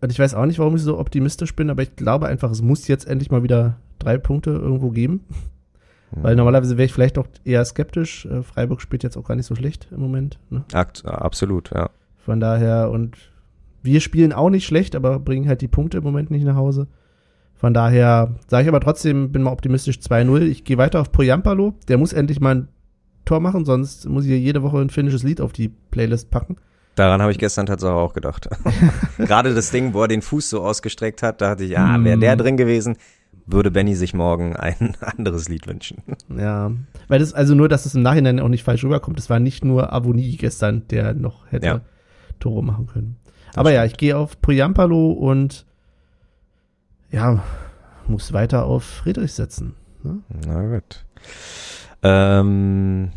Und ich weiß auch nicht, warum ich so optimistisch bin, aber ich glaube einfach, es muss jetzt endlich mal wieder drei Punkte irgendwo geben. Weil normalerweise wäre ich vielleicht auch eher skeptisch. Äh, Freiburg spielt jetzt auch gar nicht so schlecht im Moment. Ne? Akt, absolut, ja. Von daher, und wir spielen auch nicht schlecht, aber bringen halt die Punkte im Moment nicht nach Hause. Von daher sage ich aber trotzdem, bin mal optimistisch 2-0. Ich gehe weiter auf Poyampalo. Der muss endlich mal ein Tor machen, sonst muss ich hier jede Woche ein finnisches Lied auf die Playlist packen. Daran habe ich gestern tatsächlich auch gedacht. Gerade das Ding, wo er den Fuß so ausgestreckt hat, da dachte ich, ja, wäre der Mm. drin gewesen, würde Benny sich morgen ein anderes Lied wünschen. Ja, weil das, also nur, dass es im Nachhinein auch nicht falsch rüberkommt. Das war nicht nur Avoni gestern, der noch hätte Ja. Tore machen können. Aber ja, ich gehe auf Poyampalo und ja, muss weiter auf Friedrich setzen. Ne? Na gut. Ähm,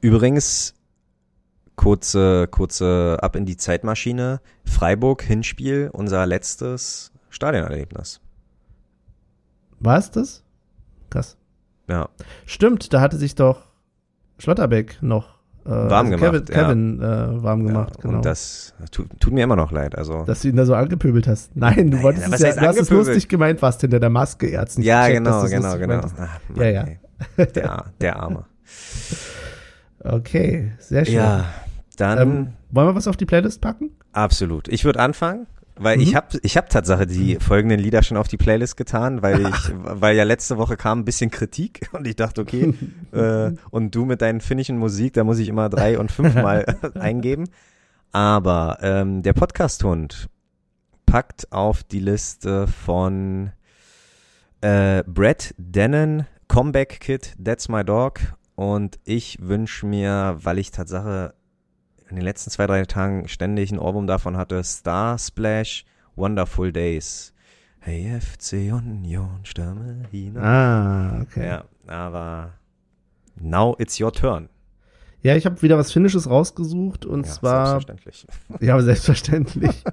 übrigens, kurze, kurze ab in die Zeitmaschine. Freiburg, Hinspiel, unser letztes Stadionerlebnis. War es das? Krass. Ja, Stimmt, da hatte sich doch Schlotterbeck noch äh, Warm gemacht, Kevin, ja. Kevin äh, warm gemacht, ja, genau. Und das tut, tut mir immer noch leid. Also, dass du ihn da so angepöbelt hast. Nein, du wolltest was es ja, du hast es lustig gemeint, warst hinter der Maske, er hat's nicht ja, gecheckt, genau, genau, genau. Ach, Ja, ja. ey. Der, der Arme. Okay, sehr schön. Ja, dann Ähm, wollen wir was auf die Playlist packen? absolut. Ich würde anfangen, weil Mhm. ich habe ich hab Tatsache die folgenden Lieder schon auf die Playlist getan, weil ich, weil ja letzte Woche kam ein bisschen Kritik und ich dachte, okay, äh, und du mit deinen finnischen Musik, da muss ich immer drei und fünfmal eingeben. Aber ähm, der Podcast-Hund packt auf die Liste von äh, Brett Dennen, Comeback Kid, That's My Dog. Und ich wünsche mir, weil ich Tatsache in den letzten zwei, drei Tagen ständig ein Ohrwurm davon hatte, Star Splash, Wonderful Days. Hey FC Union, Stürme hinein. Ah, okay. Ja, aber now it's your turn. Ja, ich habe wieder was Finnisches rausgesucht und ja, zwar, selbstverständlich. ja, aber selbstverständlich.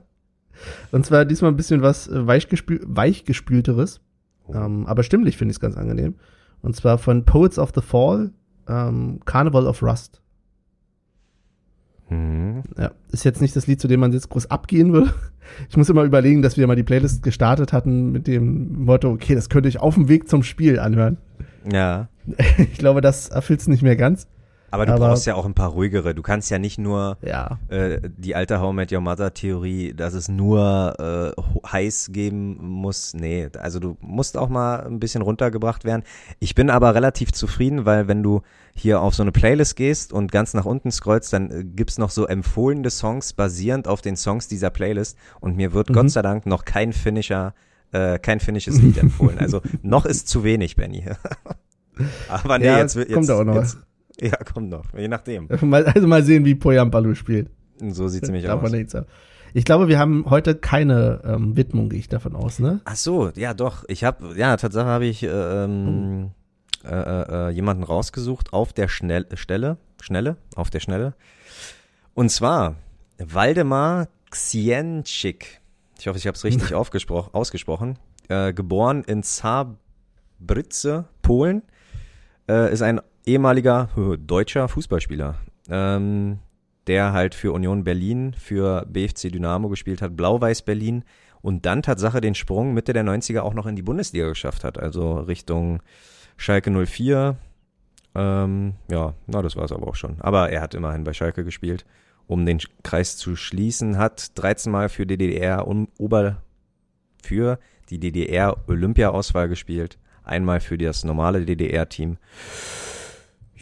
und zwar diesmal ein bisschen was äh, weichgespül weichgespülteres, Oh. ähm, aber stimmlich finde ich es ganz angenehm. Und zwar von Poets of the Fall, ähm, Carnival of Rust. Mhm. Ja, ist jetzt nicht das Lied, zu dem man jetzt groß abgehen will. Ich muss immer überlegen, dass wir mal die Playlist gestartet hatten mit dem Motto, okay, das könnte ich auf dem Weg zum Spiel anhören. Ja. Ich glaube, das erfüllt es nicht mehr ganz. Aber du Aber- brauchst ja auch ein paar ruhigere. Du kannst ja nicht nur Ja. äh, die alte How I Met Your Mother Theorie, dass es nur äh, heiß geben muss. Nee, also du musst auch mal ein bisschen runtergebracht werden. Ich bin aber relativ zufrieden, weil wenn du hier auf so eine Playlist gehst und ganz nach unten scrollst, dann äh, gibt's noch so empfohlene Songs basierend auf den Songs dieser Playlist und mir wird Mhm. Gott sei Dank noch kein finnischer äh, kein finnisches Lied empfohlen. Also noch ist zu wenig, Benny. aber nee, Ja, jetzt, wird- jetzt kommt auch noch Jetzt, ja, kommt noch, je nachdem. Also mal sehen, wie Poyampalu spielt. So sieht's nämlich Darf aus. nichts sagen. Ich glaube, wir haben heute keine ähm, Widmung, gehe ich davon aus, ne? Ach so, ja doch. Ich habe, ja, Tatsache habe ich äh, ähm, äh, äh, äh, jemanden rausgesucht auf der Schnell Stelle, Schnelle, auf der Schnelle. Und zwar Waldemar Ksienczyk. Ich hoffe, ich habe es richtig ausgesprochen. Äh, geboren in Zabryce, Polen. Äh, ist ein ehemaliger deutscher Fußballspieler. Ähm, der halt für Union Berlin, für BFC Dynamo gespielt hat, Blau-Weiß Berlin und dann Tatsache den Sprung Mitte der 90er auch noch in die Bundesliga geschafft hat, also Richtung Schalke 04. Ähm, ja, na, das war es aber auch schon. Aber er hat immerhin bei Schalke gespielt, um den Kreis zu schließen, hat 13 Mal für die DDR um, Ober für die DDR Olympia-Auswahl gespielt, einmal für das normale DDR-Team.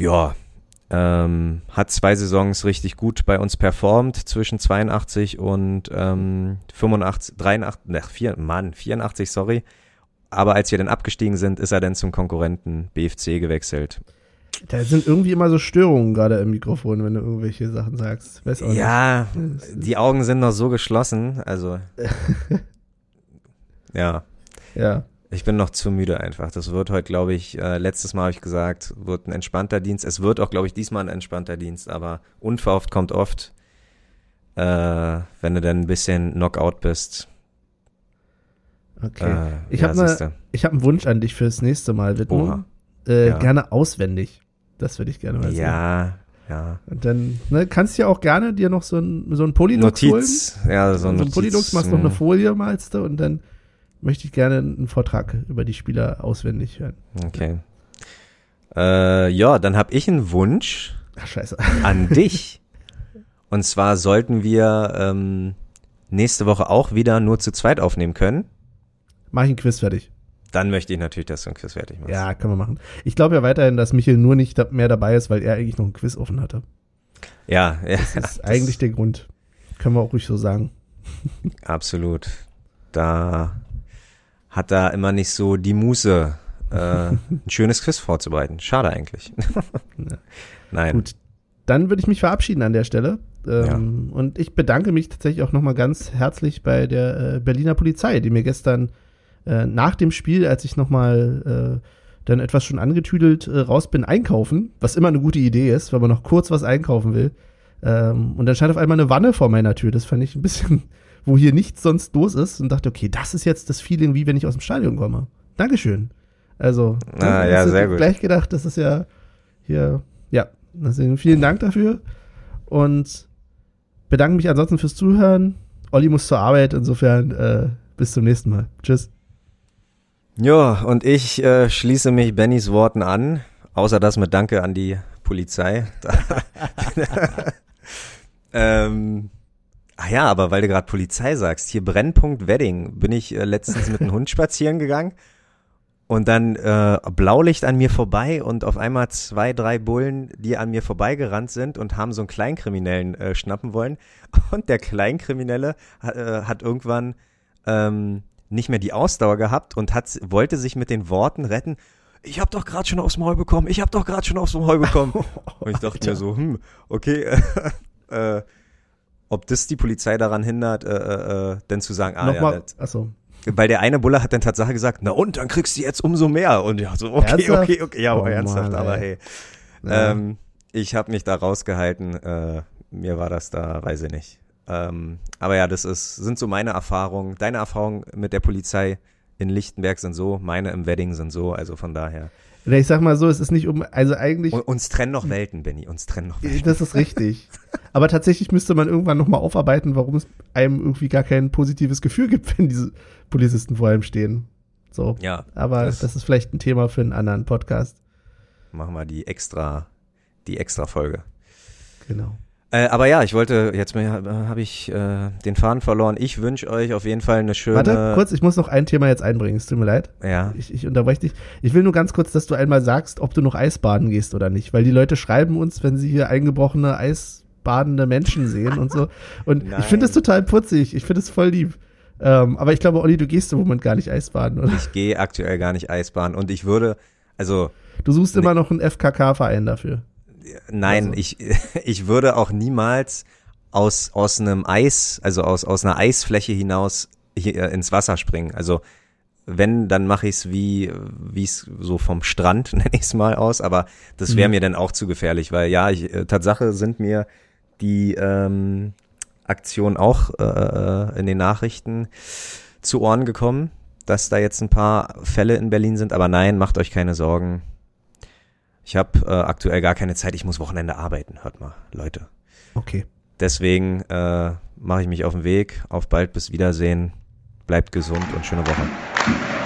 Ja, ähm, hat zwei Saisons richtig gut bei uns performt, zwischen 82 und ähm, 85, 83, ne, 4, Mann, 84, sorry. Aber als wir dann abgestiegen sind, ist er dann zum Konkurrenten BFC gewechselt. Da sind irgendwie immer so Störungen gerade im Mikrofon, wenn du irgendwelche Sachen sagst. Auch nicht. Ja, die Augen sind noch so geschlossen, also ja, Ja. Ich bin noch zu müde einfach. Das wird heute, glaube ich, äh, letztes Mal habe ich gesagt, wird ein entspannter Dienst. Es wird auch, glaube ich, diesmal ein entspannter Dienst, aber unverhofft kommt oft, äh, wenn du dann ein bisschen Knockout bist. Okay. Äh, ich ja, habe ne, ich hab einen Wunsch an dich fürs nächste Mal, Widmung. Äh, Ja. Gerne auswendig. Das würde ich gerne mal sehen. Ja, ja. Und dann ne, kannst du ja auch gerne dir noch so ein, so ein Polylux holen. Notiz. Ja, so So ein ein Notiz. Polylux, machst noch eine Folie, malst du und dann möchte ich gerne einen Vortrag über die Spieler auswendig hören. Okay. Äh, ja, dann habe ich einen Wunsch Ach, scheiße. an dich. Und zwar sollten wir ähm, nächste Woche auch wieder nur zu zweit aufnehmen können. Mach ich ein Quiz fertig. Dann möchte ich natürlich, dass du ein Quiz fertig machst. Ja, können wir machen. Ich glaube ja weiterhin, dass Michael nur nicht mehr dabei ist, weil er eigentlich noch ein Quiz offen hatte. ja, ja Das ist eigentlich der Grund. Können wir auch ruhig so sagen. absolut. Da hat er immer nicht so die Muße, äh, ein schönes Quiz vorzubereiten. Schade eigentlich. Ja. Nein. Gut, dann würde ich mich verabschieden an der Stelle. Ähm, Und ich bedanke mich tatsächlich auch nochmal ganz herzlich bei der äh, Berliner Polizei, die mir gestern äh, nach dem Spiel, als ich nochmal äh, dann etwas schon angetüdelt äh, raus bin, einkaufen, was immer eine gute Idee ist, wenn man noch kurz was einkaufen will. Ähm, und dann stand auf einmal eine Wanne vor meiner Tür. Das fand ich ein bisschen, wo hier nichts sonst los ist und dachte, okay, das ist jetzt das Feeling, wie wenn ich aus dem Stadion komme. Dankeschön. Also, Ah, ne, ja, sehr gut. Gleich gedacht, das ist ja hier, ja, deswegen vielen Dank dafür und bedanke mich ansonsten fürs Zuhören. Olli muss zur Arbeit, insofern äh, bis zum nächsten Mal. Tschüss. Ja, und ich äh, schließe mich Bennys Worten an, außer das mit Danke an die Polizei. ähm, ah ja, aber weil du gerade Polizei sagst, hier Brennpunkt Wedding, bin ich äh, letztens mit einem Hund spazieren gegangen und dann äh, Blaulicht an mir vorbei und auf einmal zwei, drei Bullen, die an mir vorbeigerannt sind und haben so einen Kleinkriminellen äh, schnappen wollen. Und der Kleinkriminelle ha- äh, hat irgendwann ähm, nicht mehr die Ausdauer gehabt und hat, wollte sich mit den Worten retten, ich habe doch gerade schon aufs Maul bekommen, ich habe doch gerade schon aufs Maul bekommen. Und ich dachte mir so, hm, okay, äh, ob das die Polizei daran hindert, äh, äh, äh, denn zu sagen, ah, ja, Nochmal, das, achso. weil der eine Bulle hat dann Tatsache gesagt, na und, dann kriegst du jetzt umso mehr. Und ja, so, okay, Ernsthaft? okay, okay, ja, Oh aber ernsthaft, Mann, aber ey. hey. Ja. Ähm, ich habe mich da rausgehalten, äh, mir war das da, weiß ich nicht. Ähm, aber ja, das ist, sind so meine Erfahrungen. Deine Erfahrungen mit der Polizei in Lichtenberg sind so, meine im Wedding sind so, also von daher. Oder ich sag mal so, es ist nicht um, also eigentlich, Und, uns trennen noch Welten, Benny, uns trennen noch Welten. das ist richtig. Aber tatsächlich müsste man irgendwann nochmal aufarbeiten, warum es einem irgendwie gar kein positives Gefühl gibt, wenn diese Polizisten vor einem stehen. So. Ja, Aber das- das ist vielleicht ein Thema für einen anderen Podcast. machen wir die extra die Extra-Folge. Genau. Äh, aber ja, ich wollte, jetzt habe ich äh, den Faden verloren. Ich wünsche euch auf jeden Fall eine schöne. Warte, kurz, ich muss noch ein Thema jetzt einbringen, es tut mir leid. Ja. Ich, ich unterbreche dich. Ich will nur ganz kurz, dass du einmal sagst, ob du noch Eisbaden gehst oder nicht, weil die Leute schreiben uns, wenn sie hier eingebrochene Eisbadende Menschen sehen und so. Und ich finde es total putzig. Ich finde es voll lieb. Ähm, aber ich glaube, Olli, du gehst im Moment gar nicht Eisbaden, oder? Ich gehe aktuell gar nicht Eisbaden und ich würde, also. Du suchst immer noch einen FKK-Verein dafür. Nein, Also. ich, ich würde auch niemals aus, aus einem Eis, also aus, aus einer Eisfläche hinaus hier äh, ins Wasser springen. Also wenn, dann mache ich es wie es so vom Strand, nenne ich es mal aus, aber das wäre Mhm. mir dann auch zu gefährlich, weil ja, ich, äh, Tatsache sind mir die ähm, Aktionen auch äh, in den Nachrichten zu Ohren gekommen, dass da jetzt ein paar Fälle in Berlin sind, aber nein, macht euch keine Sorgen. Ich habe äh, aktuell gar keine Zeit, ich muss Wochenende arbeiten, hört mal, Leute. Okay. Deswegen äh, mache ich mich auf den Weg. Auf bald, bis Wiedersehen. Bleibt gesund und schöne Woche.